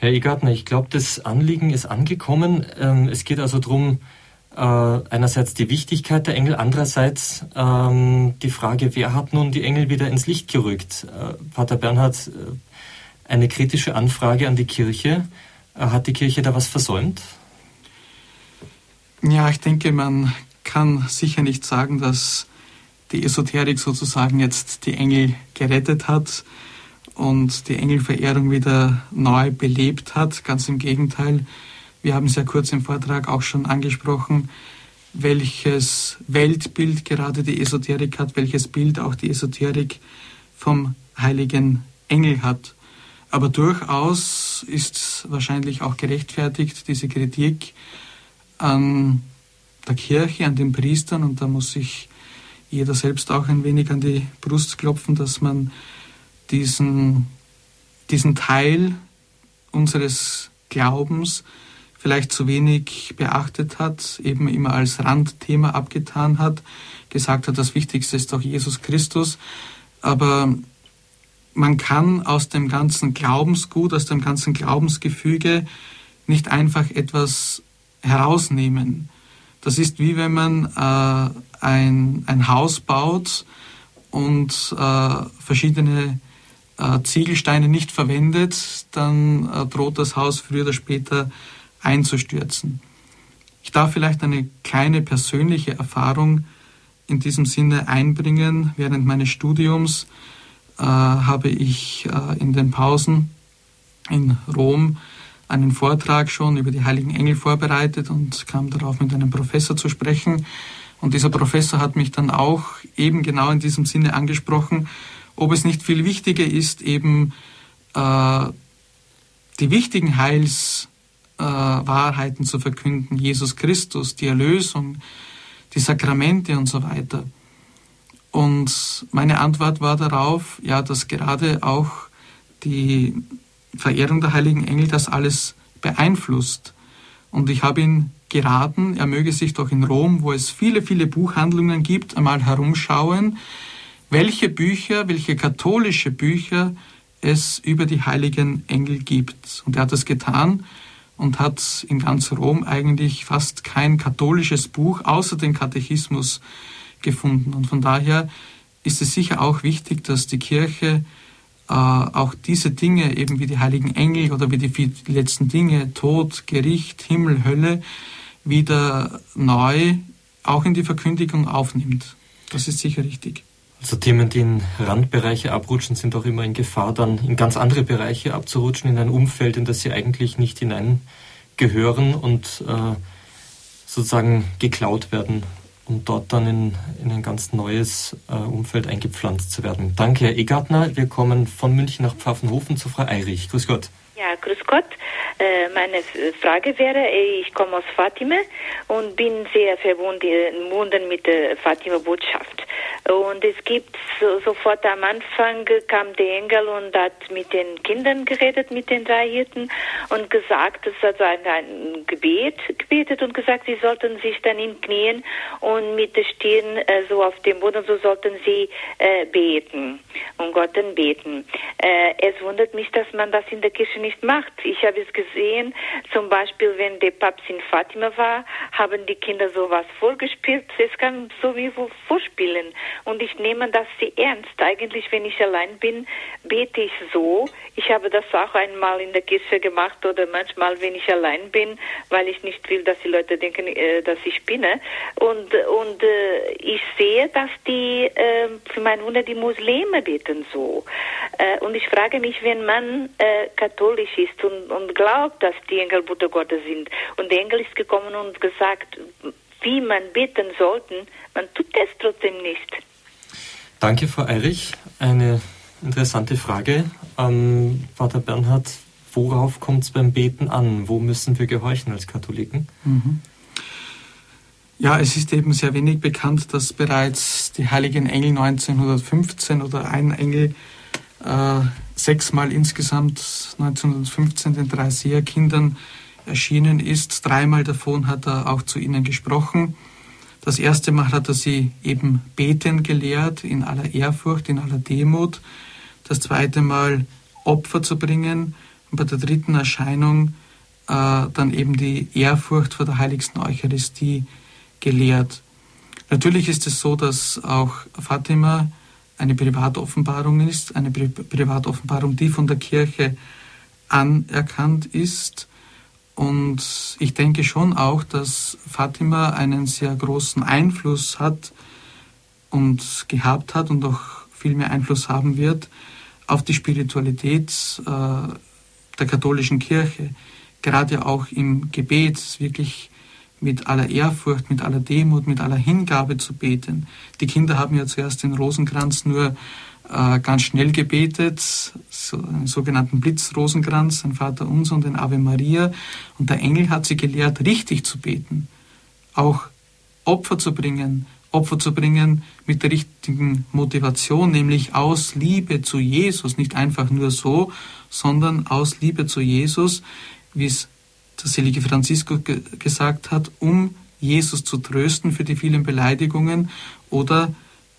Herr Egartner, ich glaube, das Anliegen ist angekommen. Ähm, es geht also darum, äh, einerseits die Wichtigkeit der Engel, andererseits ähm, die Frage, wer hat nun die Engel wieder ins Licht gerückt? Äh, Pater Bernhard, äh, eine kritische Anfrage an die Kirche. Äh, hat die Kirche da was versäumt? Ja, ich denke, man kann sicher nicht sagen, dass die Esoterik sozusagen jetzt die Engel gerettet hat und die Engelverehrung wieder neu belebt hat. Ganz im Gegenteil. Wir haben ja kurz im Vortrag auch schon angesprochen, welches Weltbild gerade die Esoterik hat, welches Bild auch die Esoterik vom heiligen Engel hat. Aber durchaus ist wahrscheinlich auch gerechtfertigt diese Kritik an der Kirche, an den Priestern, und da muss sich jeder selbst auch ein wenig an die Brust klopfen, dass man diesen, diesen Teil unseres Glaubens vielleicht zu wenig beachtet hat, eben immer als Randthema abgetan hat, gesagt hat, das Wichtigste ist doch Jesus Christus, aber man kann aus dem ganzen Glaubensgut, aus dem ganzen Glaubensgefüge nicht einfach etwas herausnehmen. Das ist wie wenn man äh, ein, ein Haus baut und äh, verschiedene äh, Ziegelsteine nicht verwendet, dann äh, droht das Haus früher oder später einzustürzen. Ich darf vielleicht eine kleine persönliche Erfahrung in diesem Sinne einbringen. Während meines Studiums äh, habe ich äh, in den Pausen in Rom einen Vortrag schon über die heiligen Engel vorbereitet und kam darauf mit einem Professor zu sprechen. Und dieser Professor hat mich dann auch eben genau in diesem Sinne angesprochen, ob es nicht viel wichtiger ist, eben äh, die wichtigen Heilswahrheiten äh, zu verkünden, Jesus Christus, die Erlösung, die Sakramente und so weiter. Und meine Antwort war darauf, ja, dass gerade auch die Verehrung der heiligen Engel das alles beeinflusst. Und ich habe ihn geraten, er möge sich doch in Rom, wo es viele, viele Buchhandlungen gibt, einmal herumschauen, welche Bücher, welche katholische Bücher es über die heiligen Engel gibt. Und er hat das getan und hat in ganz Rom eigentlich fast kein katholisches Buch außer den Katechismus gefunden. Und von daher ist es sicher auch wichtig, dass die Kirche äh, auch diese Dinge, eben wie die heiligen Engel oder wie die letzten Dinge, Tod, Gericht, Himmel, Hölle, wieder neu auch in die Verkündigung aufnimmt. Das ist sicher richtig. Also Themen, die in Randbereiche abrutschen, sind auch immer in Gefahr, dann in ganz andere Bereiche abzurutschen, in ein Umfeld, in das sie eigentlich nicht hineingehören und äh, sozusagen geklaut werden um dort dann in, in ein ganz neues äh, Umfeld eingepflanzt zu werden. Danke, Herr Egartner. Wir kommen von München nach Pfaffenhofen zu Frau Eirich. Grüß Gott. Ja, grüß Gott. Äh, meine Frage wäre, ich komme aus Fatima und bin sehr verbunden mit der Fatima-Botschaft. Und es gibt so, sofort am Anfang kam der Engel und hat mit den Kindern geredet, mit den drei Hirten und gesagt, es hat ein, ein Gebet gebetet und gesagt, sie sollten sich dann in Knien und mit der Stirn äh, so auf dem Boden, so sollten sie äh, beten und Gott beten. Äh, es wundert mich, dass man das in der Kirche nicht macht. Ich habe es gesehen, zum Beispiel, wenn der Papst in Fatima war, haben die Kinder sowas vorgespielt. Es kann sowieso vorspielen. Und ich nehme das sehr ernst. Eigentlich, wenn ich allein bin, bete ich so. Ich habe das auch einmal in der Kirche gemacht oder manchmal, wenn ich allein bin, weil ich nicht will, dass die Leute denken, äh, dass ich spinne. Und, und äh, ich sehe, dass die, äh, für mein Wunder, die Muslime beten so. Äh, und ich frage mich, wenn man äh, katholisch ist und, und glaubt, dass die Engel Butter Gottes sind und der Engel ist gekommen und gesagt, wie man beten sollten, man tut es trotzdem nicht. Danke, Frau Eirich. Eine interessante Frage. Ähm, Vater Bernhard, worauf kommt es beim Beten an? Wo müssen wir gehorchen als Katholiken? Mhm. Ja, es ist eben sehr wenig bekannt, dass bereits die heiligen Engel 1915 oder ein Engel äh, sechsmal insgesamt 1915 den drei Seherkindern erschienen ist. Dreimal davon hat er auch zu ihnen gesprochen. Das erste Mal hat er sie eben beten gelehrt, in aller Ehrfurcht, in aller Demut. Das zweite Mal Opfer zu bringen. Und bei der dritten Erscheinung äh, dann eben die Ehrfurcht vor der heiligsten Eucharistie gelehrt. Natürlich ist es so, dass auch Fatima eine Privatoffenbarung ist, eine Pri Privatoffenbarung, die von der Kirche anerkannt ist und ich denke schon auch, dass Fatima einen sehr großen Einfluss hat und gehabt hat und auch viel mehr Einfluss haben wird auf die Spiritualität äh, der katholischen Kirche. Gerade auch im Gebet wirklich mit aller Ehrfurcht, mit aller Demut, mit aller Hingabe zu beten. Die Kinder haben ja zuerst den Rosenkranz nur äh, ganz schnell gebetet, so einen sogenannten Blitzrosenkranz, ein Vater Unser und ein Ave Maria. Und der Engel hat sie gelehrt, richtig zu beten, auch Opfer zu bringen, Opfer zu bringen mit der richtigen Motivation, nämlich aus Liebe zu Jesus, nicht einfach nur so, sondern aus Liebe zu Jesus, wie es der selige Franziskus ge gesagt hat, um Jesus zu trösten für die vielen Beleidigungen oder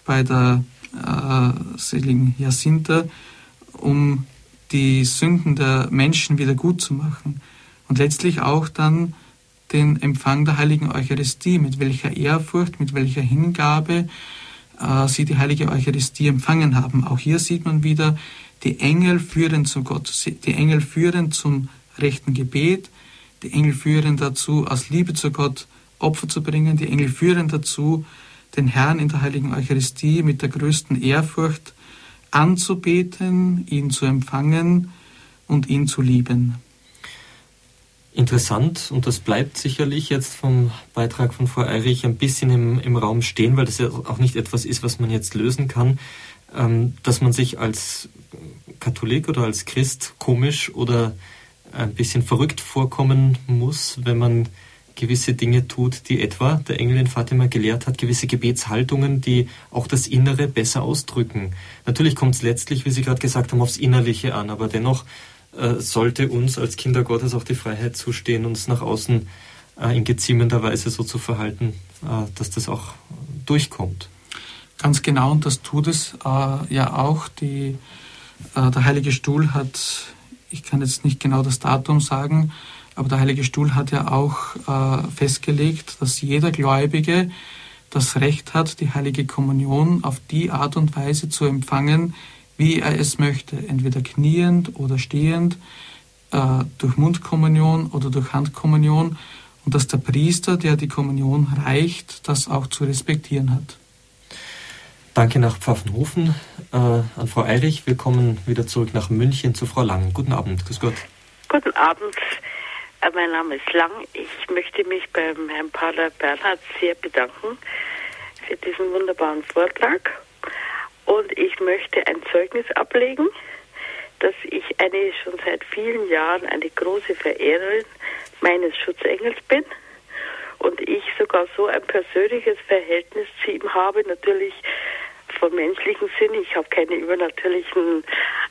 bei der äh, seligen Jacinta, um die Sünden der Menschen wieder gut zu machen. Und letztlich auch dann den Empfang der heiligen Eucharistie, mit welcher Ehrfurcht, mit welcher Hingabe äh, sie die heilige Eucharistie empfangen haben. Auch hier sieht man wieder Die Engel führen zu Gott, die Engel führen zum rechten Gebet, die Engel führen dazu, aus Liebe zu Gott Opfer zu bringen, die Engel führen dazu, den Herrn in der heiligen Eucharistie mit der größten Ehrfurcht anzubeten, ihn zu empfangen und ihn zu lieben. Interessant und das bleibt sicherlich jetzt vom Beitrag von Frau Eirich ein bisschen im, im Raum stehen, weil das ja auch nicht etwas ist, was man jetzt lösen kann, ähm, dass man sich als Katholik oder als Christ komisch oder ein bisschen verrückt vorkommen muss, wenn man gewisse Dinge tut, die etwa der Engel in Fatima gelehrt hat, gewisse Gebetshaltungen, die auch das Innere besser ausdrücken. Natürlich kommt es letztlich, wie Sie gerade gesagt haben, aufs Innerliche an, aber dennoch äh, sollte uns als Kinder Gottes auch die Freiheit zustehen, uns nach außen äh, in geziemender Weise so zu verhalten, äh, dass das auch durchkommt. Ganz genau, und das tut es äh, ja auch. Die, äh, der Heilige Stuhl hat, ich kann jetzt nicht genau das Datum sagen, aber der Heilige Stuhl hat ja auch äh, festgelegt, dass jeder Gläubige das Recht hat, die Heilige Kommunion auf die Art und Weise zu empfangen, wie er es möchte, entweder kniend oder stehend, äh, durch Mundkommunion oder durch Handkommunion, und dass der Priester, der die Kommunion reicht, das auch zu respektieren hat. Danke nach Pfaffenhofen äh, an Frau Eirich. Willkommen wieder zurück nach München zu Frau Lang. Guten Abend. Grüß Gott. Guten Abend. Äh, mein Name ist Lang. Ich möchte mich beim Herrn Pater Bernhard sehr bedanken für diesen wunderbaren Vortrag. Und ich möchte ein Zeugnis ablegen, dass ich eine schon seit vielen Jahren eine große Verehrerin meines Schutzengels bin und ich sogar so ein persönliches Verhältnis zu ihm habe, natürlich vom menschlichen Sinn. Ich habe keine übernatürlichen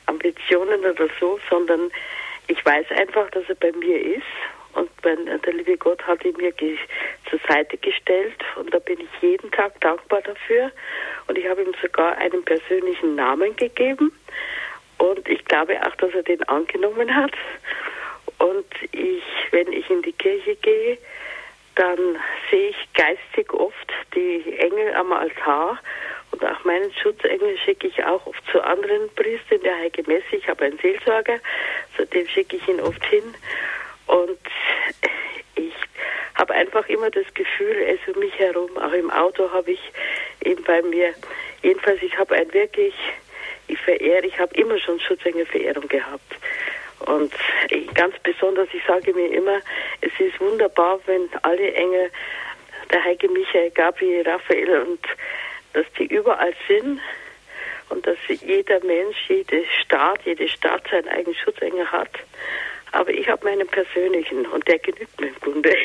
Ambitionen oder so, sondern ich weiß einfach, dass er bei mir ist. Und mein, der liebe Gott hat ihn mir zur Seite gestellt. Und da bin ich jeden Tag dankbar dafür. Und ich habe ihm sogar einen persönlichen Namen gegeben. Und ich glaube auch, dass er den angenommen hat. Und ich, wenn ich in die Kirche gehe, dann sehe ich geistig oft die Engel am Altar und auch meinen Schutzengel schicke ich auch oft zu anderen Priestern, der Heilige Messe. Ich habe einen Seelsorger, zu dem schicke ich ihn oft hin. Und ich habe einfach immer das Gefühl, ist um mich herum. Auch im Auto habe ich ihn bei mir. Jedenfalls, ich habe ein wirklich, ich verehre, ich habe immer schon Schutzengelverehrung gehabt. Und ganz besonders, ich sage mir immer, es ist wunderbar, wenn alle Engel, der Heilige Michael, Gabriel, Raphael und dass die überall sind und dass jeder Mensch, jede Staat, jede Stadt seinen eigenen Schutzengel hat. Aber ich habe meinen persönlichen und der genügt mir im Grunde.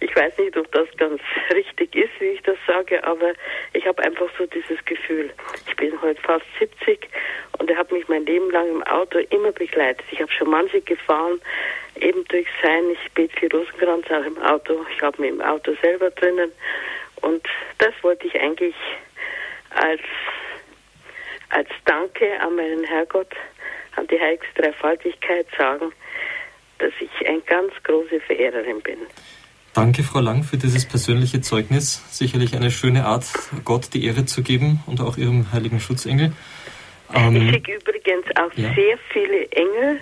Ich weiß nicht, ob das ganz richtig ist, wie ich das sage, aber ich habe einfach so dieses Gefühl. Ich bin heute fast 70 und er hat mich mein Leben lang im Auto immer begleitet. Ich habe schon manche gefahren, eben durch sein, ich bete für Rosenkranz auch im Auto. Ich habe mich im Auto selber drinnen und das wollte ich eigentlich als, als Danke an meinen Herrgott, an die heiligste Dreifaltigkeit sagen, dass ich eine ganz große Verehrerin bin. Danke, Frau Lang, für dieses persönliche Zeugnis. Sicherlich eine schöne Art, Gott die Ehre zu geben und auch Ihrem heiligen Schutzengel. Ähm, ich schicke übrigens auch ja. sehr viele Engel,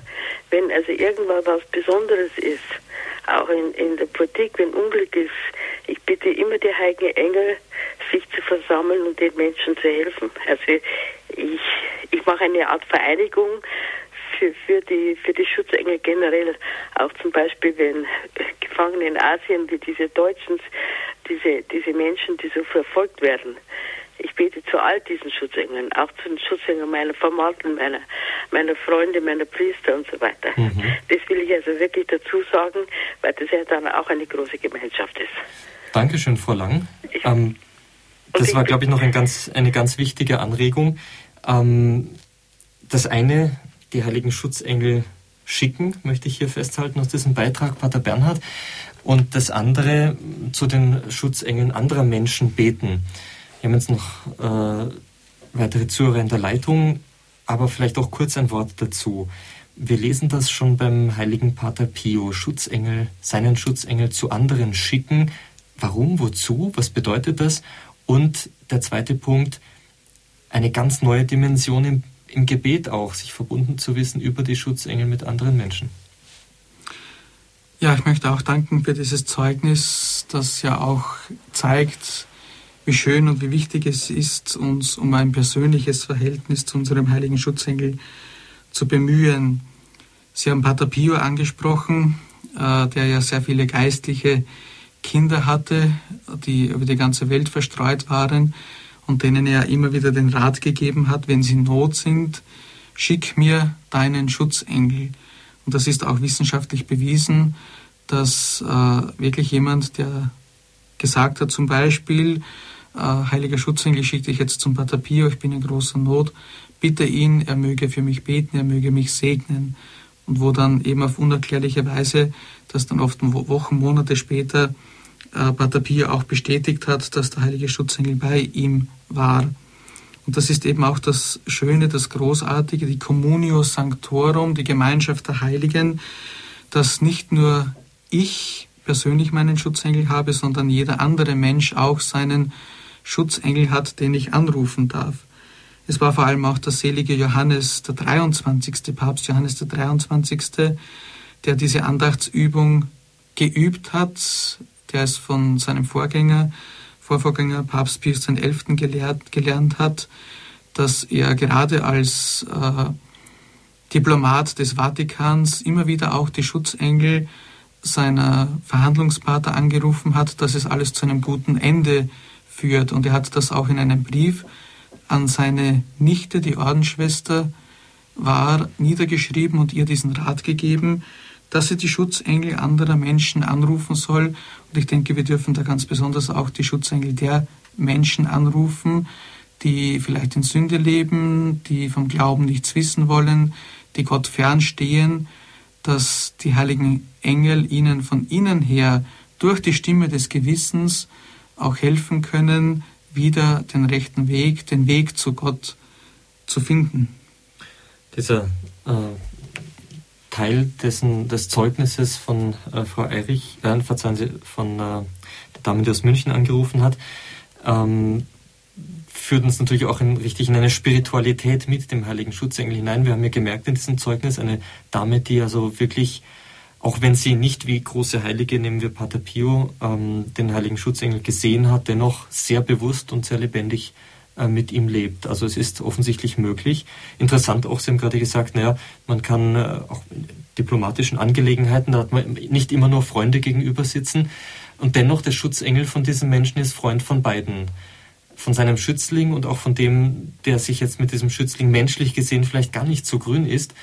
wenn also irgendwann was Besonderes ist, auch in, in der Politik, wenn Unglück ist. Ich bitte immer die heiligen Engel, sich zu versammeln und den Menschen zu helfen. Also ich, ich mache eine Art Vereinigung für, für, die, für die Schutzengel generell. Auch zum Beispiel, wenn Gefangene in Asien, wie diese Deutschen, diese, diese Menschen, die so verfolgt werden, ich bete zu all diesen Schutzengeln, auch zu den Schutzengeln meiner Verwandten, meiner, meiner Freunde, meiner Priester und so weiter. Mhm. Das will ich also wirklich dazu sagen, weil das ja dann auch eine große Gemeinschaft ist. Dankeschön, Frau Lang. Ähm, das war, glaube ich, noch ein ganz, eine ganz wichtige Anregung. Ähm, das eine, die heiligen Schutzengel schicken, möchte ich hier festhalten aus diesem Beitrag, Pater Bernhard. Und das andere, zu den Schutzengeln anderer Menschen beten. Wir haben jetzt noch äh, weitere Zuhörer in der Leitung, aber vielleicht auch kurz ein Wort dazu. Wir lesen das schon beim heiligen Pater Pio, Schutzengel, seinen Schutzengel zu anderen schicken. Warum, wozu, was bedeutet das? Und der zweite Punkt, eine ganz neue Dimension im, im Gebet auch, sich verbunden zu wissen über die Schutzengel mit anderen Menschen. Ja, ich möchte auch danken für dieses Zeugnis, das ja auch zeigt, wie schön und wie wichtig es ist, uns um ein persönliches Verhältnis zu unserem heiligen Schutzengel zu bemühen. Sie haben Pater Pio angesprochen, äh, der ja sehr viele geistliche Kinder hatte, die über die ganze Welt verstreut waren und denen er immer wieder den Rat gegeben hat, wenn sie in Not sind, schick mir deinen Schutzengel. Und das ist auch wissenschaftlich bewiesen, dass äh, wirklich jemand, der gesagt hat zum Beispiel, heiliger Schutzengel, schicke dich jetzt zum Pater Pio, ich bin in großer Not, bitte ihn, er möge für mich beten, er möge mich segnen. Und wo dann eben auf unerklärliche Weise, dass dann oft Wochen, Monate später äh, Pater Pio auch bestätigt hat, dass der heilige Schutzengel bei ihm war. Und das ist eben auch das Schöne, das Großartige, die Communio Sanctorum, die Gemeinschaft der Heiligen, dass nicht nur ich persönlich meinen Schutzengel habe, sondern jeder andere Mensch auch seinen Schutzengel hat, den ich anrufen darf. Es war vor allem auch der selige Johannes der 23., Papst Johannes der 23., der diese Andachtsübung geübt hat, der es von seinem Vorgänger, Vorvorgänger Papst Pius XI. Gelehrt, gelernt hat, dass er gerade als äh, Diplomat des Vatikans immer wieder auch die Schutzengel seiner Verhandlungspartner angerufen hat, dass es alles zu einem guten Ende führt. Und er hat das auch in einem Brief an seine Nichte, die Ordensschwester war, niedergeschrieben und ihr diesen Rat gegeben, dass sie die Schutzengel anderer Menschen anrufen soll. Und ich denke, wir dürfen da ganz besonders auch die Schutzengel der Menschen anrufen, die vielleicht in Sünde leben, die vom Glauben nichts wissen wollen, die Gott fernstehen, dass die heiligen Engel ihnen von innen her durch die Stimme des Gewissens auch helfen können, wieder den rechten Weg, den Weg zu Gott zu finden. Dieser äh, Teil dessen, des Zeugnisses von äh, Frau Eirich, äh, verzeihen Sie, von äh, der Dame, die aus München angerufen hat, ähm, führt uns natürlich auch in, richtig in eine Spiritualität mit dem heiligen Schutzengel hinein. Wir haben ja gemerkt in diesem Zeugnis eine Dame, die also wirklich, auch wenn sie nicht wie große Heilige, nehmen wir Pater Pio, ähm, den heiligen Schutzengel gesehen hat, dennoch sehr bewusst und sehr lebendig äh, mit ihm lebt. Also es ist offensichtlich möglich. Interessant auch, Sie haben gerade gesagt, naja, man kann äh, auch in diplomatischen Angelegenheiten, da hat man nicht immer nur Freunde gegenüber sitzen. Und dennoch, der Schutzengel von diesem Menschen ist Freund von beiden von seinem Schützling und auch von dem, der sich jetzt mit diesem Schützling menschlich gesehen vielleicht gar nicht so grün ist.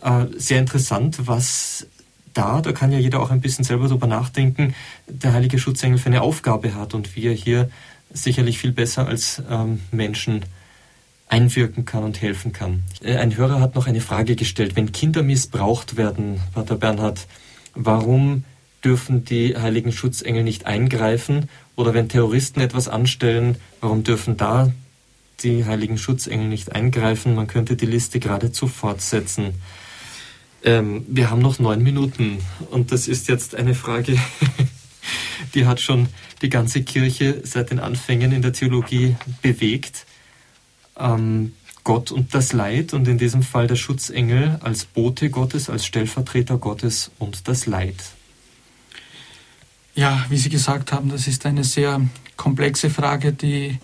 Äh, sehr interessant, was da, da kann ja jeder auch ein bisschen selber darüber nachdenken, der heilige Schutzengel für eine Aufgabe hat und wie er hier sicherlich viel besser als ähm, Menschen einwirken kann und helfen kann. Äh, ein Hörer hat noch eine Frage gestellt. Wenn Kinder missbraucht werden, Pater Bernhard, warum dürfen die heiligen Schutzengel nicht eingreifen? Oder wenn Terroristen etwas anstellen, warum dürfen da die heiligen Schutzengel nicht eingreifen? Man könnte die Liste geradezu fortsetzen. Ähm, wir haben noch neun Minuten und das ist jetzt eine Frage, die hat schon die ganze Kirche seit den Anfängen in der Theologie bewegt. Ähm, Gott und das Leid und in diesem Fall der Schutzengel als Bote Gottes, als Stellvertreter Gottes und das Leid. Ja, wie Sie gesagt haben, das ist eine sehr komplexe Frage, die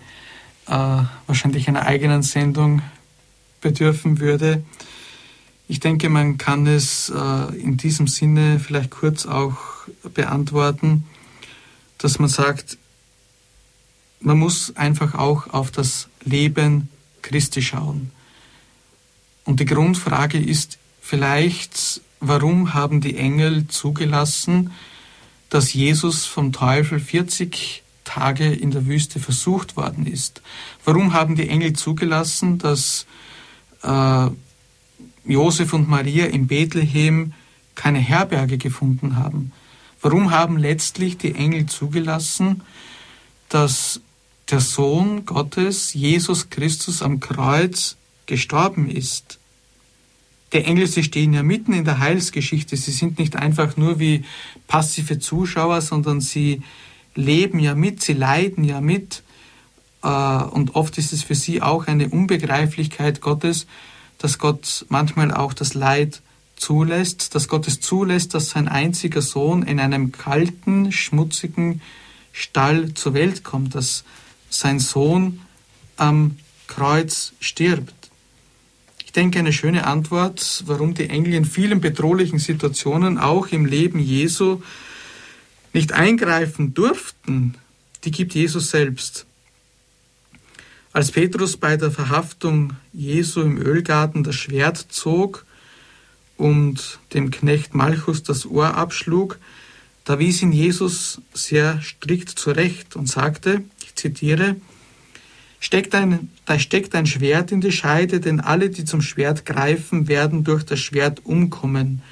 äh, wahrscheinlich einer eigenen Sendung bedürfen würde. Ich denke, man kann es äh, in diesem Sinne vielleicht kurz auch beantworten, dass man sagt, man muss einfach auch auf das Leben Christi schauen. Und die Grundfrage ist vielleicht, warum haben die Engel zugelassen, dass Jesus vom Teufel 40 Tage in der Wüste versucht worden ist. Warum haben die Engel zugelassen, dass äh, Josef und Maria in Bethlehem keine Herberge gefunden haben? Warum haben letztlich die Engel zugelassen, dass der Sohn Gottes, Jesus Christus, am Kreuz gestorben ist? die Engel, sie stehen ja mitten in der Heilsgeschichte. Sie sind nicht einfach nur wie passive Zuschauer, sondern sie leben ja mit, sie leiden ja mit. Äh, und oft ist es für sie auch eine Unbegreiflichkeit Gottes, dass Gott manchmal auch das Leid zulässt, dass Gott es zulässt, dass sein einziger Sohn in einem kalten, schmutzigen Stall zur Welt kommt, dass sein Sohn am Kreuz stirbt. Ich denke, eine schöne Antwort, warum die Engel in vielen bedrohlichen Situationen auch im Leben Jesu nicht eingreifen durften, die gibt Jesus selbst. Als Petrus bei der Verhaftung Jesu im Ölgarten das Schwert zog und dem Knecht Malchus das Ohr abschlug, da wies ihn Jesus sehr strikt zurecht und sagte, ich zitiere, steckt ein, da steckt ein Schwert in die Scheide, denn alle, die zum Schwert greifen, werden durch das Schwert umkommen.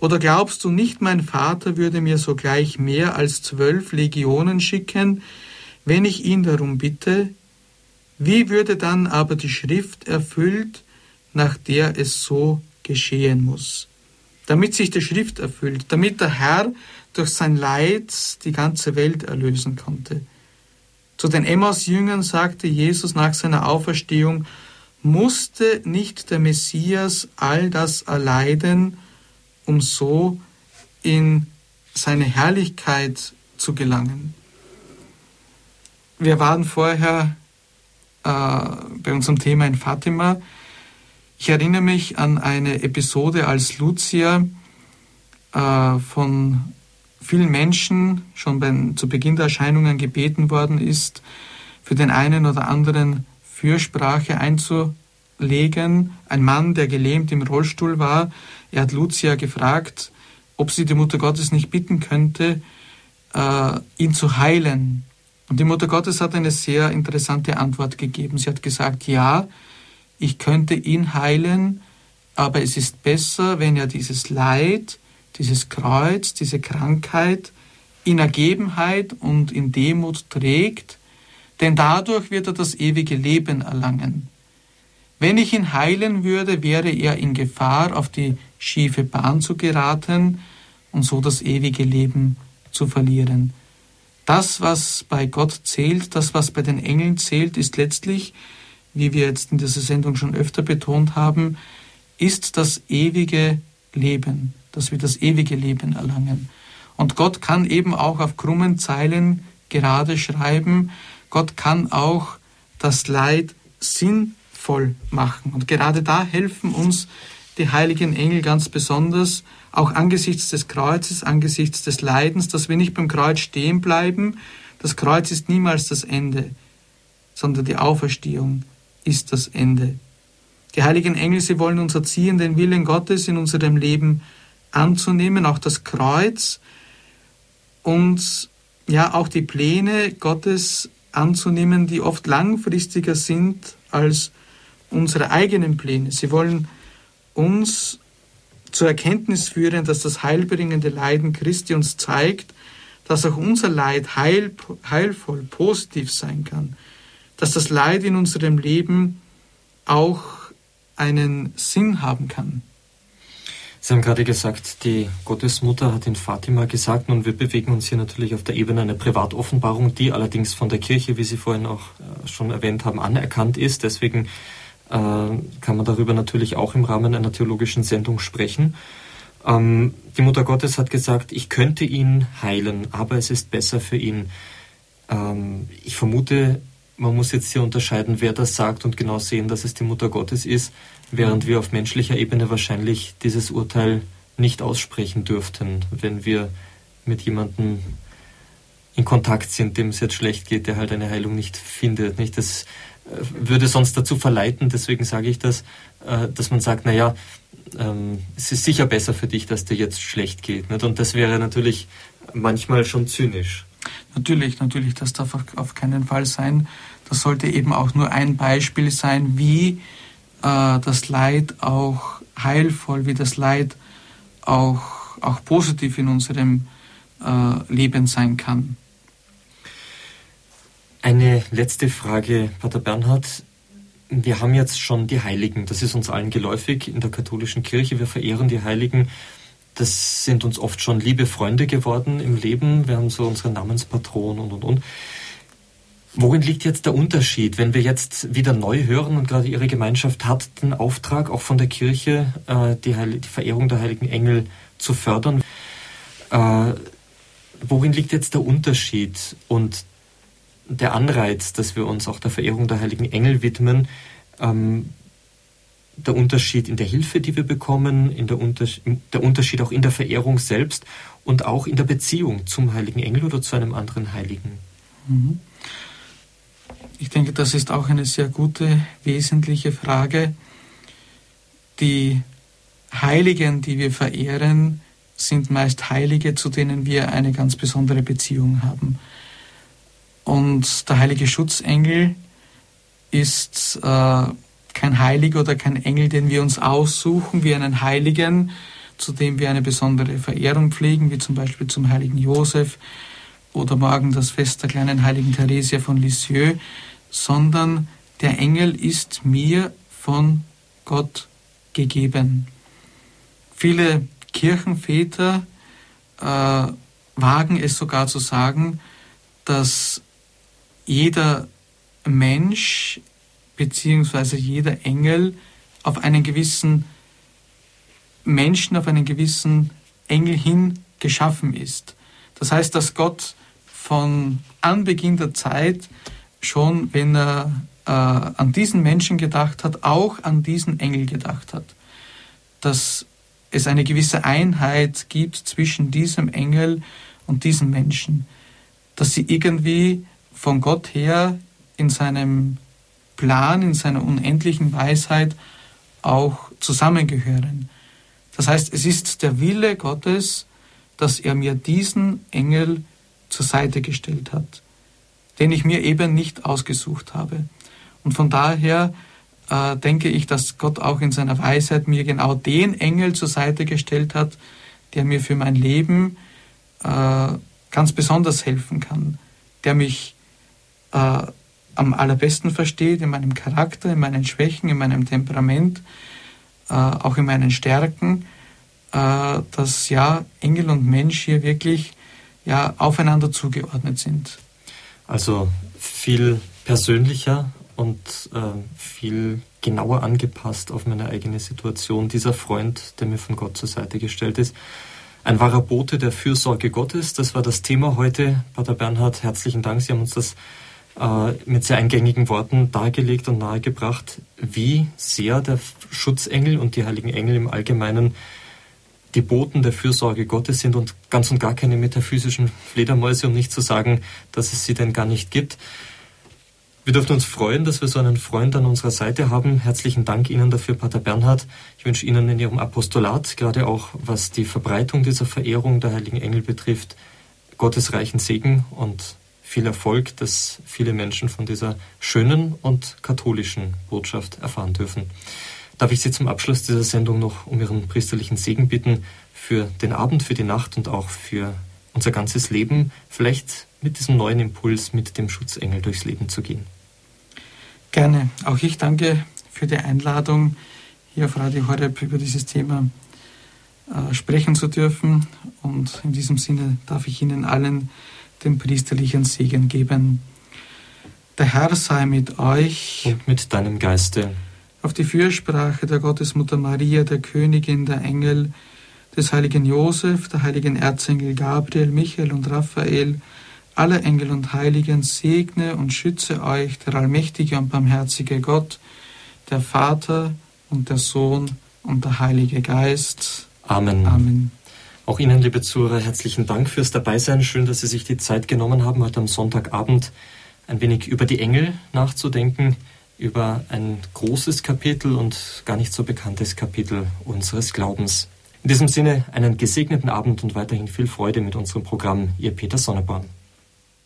Oder glaubst du nicht, mein Vater würde mir sogleich mehr als zwölf Legionen schicken, wenn ich ihn darum bitte? Wie würde dann aber die Schrift erfüllt, nach der es so geschehen muss? Damit sich die Schrift erfüllt, damit der Herr durch sein Leid die ganze Welt erlösen konnte. Zu den Emmaus-Jüngern sagte Jesus nach seiner Auferstehung, musste nicht der Messias all das erleiden, um so in seine Herrlichkeit zu gelangen. Wir waren vorher äh, bei unserem Thema in Fatima. Ich erinnere mich an eine Episode, als Lucia äh, von vielen Menschen schon bei, zu Beginn der Erscheinungen gebeten worden ist, für den einen oder anderen Fürsprache einzulegen. Ein Mann, der gelähmt im Rollstuhl war, er hat Lucia gefragt, ob sie die Mutter Gottes nicht bitten könnte, äh, ihn zu heilen. Und die Mutter Gottes hat eine sehr interessante Antwort gegeben. Sie hat gesagt, ja, ich könnte ihn heilen, aber es ist besser, wenn er dieses Leid, dieses Kreuz, diese Krankheit in Ergebenheit und in Demut trägt, denn dadurch wird er das ewige Leben erlangen. Wenn ich ihn heilen würde, wäre er in Gefahr, auf die schiefe Bahn zu geraten und so das ewige Leben zu verlieren. Das, was bei Gott zählt, das, was bei den Engeln zählt, ist letztlich, wie wir jetzt in dieser Sendung schon öfter betont haben, ist das ewige Leben, dass wir das ewige Leben erlangen. Und Gott kann eben auch auf krummen Zeilen gerade schreiben, Gott kann auch das Leid sinnvoll machen. Und gerade da helfen uns die heiligen Engel ganz besonders, auch angesichts des Kreuzes, angesichts des Leidens, dass wir nicht beim Kreuz stehen bleiben. Das Kreuz ist niemals das Ende, sondern die Auferstehung ist das Ende. Die heiligen Engel, sie wollen uns erziehen, den Willen Gottes in unserem Leben anzunehmen, auch das Kreuz und ja auch die Pläne Gottes anzunehmen, die oft langfristiger sind als unsere eigenen Pläne. Sie wollen uns zur Erkenntnis führen, dass das heilbringende Leiden Christi uns zeigt, dass auch unser Leid heil, heilvoll, positiv sein kann, dass das Leid in unserem Leben auch einen Sinn haben kann. Sie haben gerade gesagt, die Gottesmutter hat in Fatima gesagt, und wir bewegen uns hier natürlich auf der Ebene einer Privatoffenbarung, die allerdings von der Kirche, wie Sie vorhin auch äh, schon erwähnt haben, anerkannt ist. Deswegen äh, kann man darüber natürlich auch im Rahmen einer theologischen Sendung sprechen. Ähm, die Mutter Gottes hat gesagt, ich könnte ihn heilen, aber es ist besser für ihn. Ähm, ich vermute, man muss jetzt hier unterscheiden, wer das sagt und genau sehen, dass es die Mutter Gottes ist, während wir auf menschlicher Ebene wahrscheinlich dieses Urteil nicht aussprechen dürften, wenn wir mit jemandem in Kontakt sind, dem es jetzt schlecht geht, der halt eine Heilung nicht findet. Nicht? Das würde sonst dazu verleiten, deswegen sage ich das, äh, dass man sagt, naja, ähm, es ist sicher besser für dich, dass dir jetzt schlecht geht. Nicht? Und das wäre natürlich manchmal schon zynisch. Natürlich, natürlich, das darf auf keinen Fall sein. Das sollte eben auch nur ein Beispiel sein, wie äh, das Leid auch heilvoll, wie das Leid auch, auch positiv in unserem äh, Leben sein kann. Eine letzte Frage, Pater Bernhard. Wir haben jetzt schon die Heiligen, das ist uns allen geläufig in der katholischen Kirche. Wir verehren die Heiligen. Das sind uns oft schon liebe Freunde geworden im Leben. Wir haben so unseren Namenspatron und und und. Worin liegt jetzt der Unterschied, wenn wir jetzt wieder neu hören und gerade Ihre Gemeinschaft hat den Auftrag, auch von der Kirche, äh, die, die Verehrung der heiligen Engel zu fördern? Äh, worin liegt jetzt der Unterschied und der Anreiz, dass wir uns auch der Verehrung der heiligen Engel widmen? Ähm, der Unterschied in der Hilfe, die wir bekommen, in der, Unterschied, der Unterschied auch in der Verehrung selbst und auch in der Beziehung zum heiligen Engel oder zu einem anderen Heiligen. Mhm. Ich denke, das ist auch eine sehr gute, wesentliche Frage. Die Heiligen, die wir verehren, sind meist Heilige, zu denen wir eine ganz besondere Beziehung haben. Und der heilige Schutzengel ist äh, kein Heiliger oder kein Engel, den wir uns aussuchen, wie einen Heiligen, zu dem wir eine besondere Verehrung pflegen, wie zum Beispiel zum heiligen Josef oder morgen das Fest der kleinen heiligen Theresia von Lisieux, sondern der Engel ist mir von Gott gegeben. Viele Kirchenväter äh, wagen es sogar zu sagen, dass jeder Mensch beziehungsweise jeder Engel auf einen gewissen Menschen, auf einen gewissen Engel hin geschaffen ist. Das heißt, dass Gott von Anbeginn der Zeit schon, wenn er äh, an diesen Menschen gedacht hat, auch an diesen Engel gedacht hat. Dass es eine gewisse Einheit gibt zwischen diesem Engel und diesem Menschen. Dass sie irgendwie von Gott her in seinem Plan, in seiner unendlichen Weisheit auch zusammengehören. Das heißt, es ist der Wille Gottes, dass er mir diesen Engel zur Seite gestellt hat, den ich mir eben nicht ausgesucht habe. Und von daher äh, denke ich, dass Gott auch in seiner Weisheit mir genau den Engel zur Seite gestellt hat, der mir für mein Leben äh, ganz besonders helfen kann, der mich äh, am allerbesten versteht, in meinem Charakter, in meinen Schwächen, in meinem Temperament, äh, auch in meinen Stärken, äh, dass ja Engel und Mensch hier wirklich ja aufeinander zugeordnet sind. Also viel persönlicher und äh, viel genauer angepasst auf meine eigene Situation. Dieser Freund, der mir von Gott zur Seite gestellt ist. Ein wahrer Bote der Fürsorge Gottes, das war das Thema heute. Pater Bernhard, herzlichen Dank. Sie haben uns das mit sehr eingängigen Worten dargelegt und nahegebracht, wie sehr der Schutzengel und die heiligen Engel im Allgemeinen die Boten der Fürsorge Gottes sind und ganz und gar keine metaphysischen Fledermäuse, um nicht zu sagen, dass es sie denn gar nicht gibt. Wir dürfen uns freuen, dass wir so einen Freund an unserer Seite haben. Herzlichen Dank Ihnen dafür, Pater Bernhard. Ich wünsche Ihnen in Ihrem Apostolat, gerade auch was die Verbreitung dieser Verehrung der heiligen Engel betrifft, Gottes reichen Segen und viel Erfolg, dass viele Menschen von dieser schönen und katholischen Botschaft erfahren dürfen. Darf ich Sie zum Abschluss dieser Sendung noch um Ihren priesterlichen Segen bitten für den Abend, für die Nacht und auch für unser ganzes Leben, vielleicht mit diesem neuen Impuls, mit dem Schutzengel durchs Leben zu gehen. Gerne. Auch ich danke für die Einladung, hier auf Radio Horeb über dieses Thema äh, sprechen zu dürfen. Und in diesem Sinne darf ich Ihnen allen den priesterlichen Segen geben. Der Herr sei mit euch und mit deinem Geiste. Auf die Fürsprache der Gottesmutter Maria, der Königin der Engel, des heiligen Josef, der heiligen Erzengel Gabriel, Michael und Raphael, aller Engel und Heiligen segne und schütze euch der allmächtige und barmherzige Gott, der Vater und der Sohn und der Heilige Geist. Amen. Amen. Auch Ihnen, liebe Zuhörer, herzlichen Dank fürs Dabeisein. Schön, dass Sie sich die Zeit genommen haben, heute am Sonntagabend ein wenig über die Engel nachzudenken, über ein großes Kapitel und gar nicht so bekanntes Kapitel unseres Glaubens. In diesem Sinne einen gesegneten Abend und weiterhin viel Freude mit unserem Programm. Ihr Peter Sonneborn.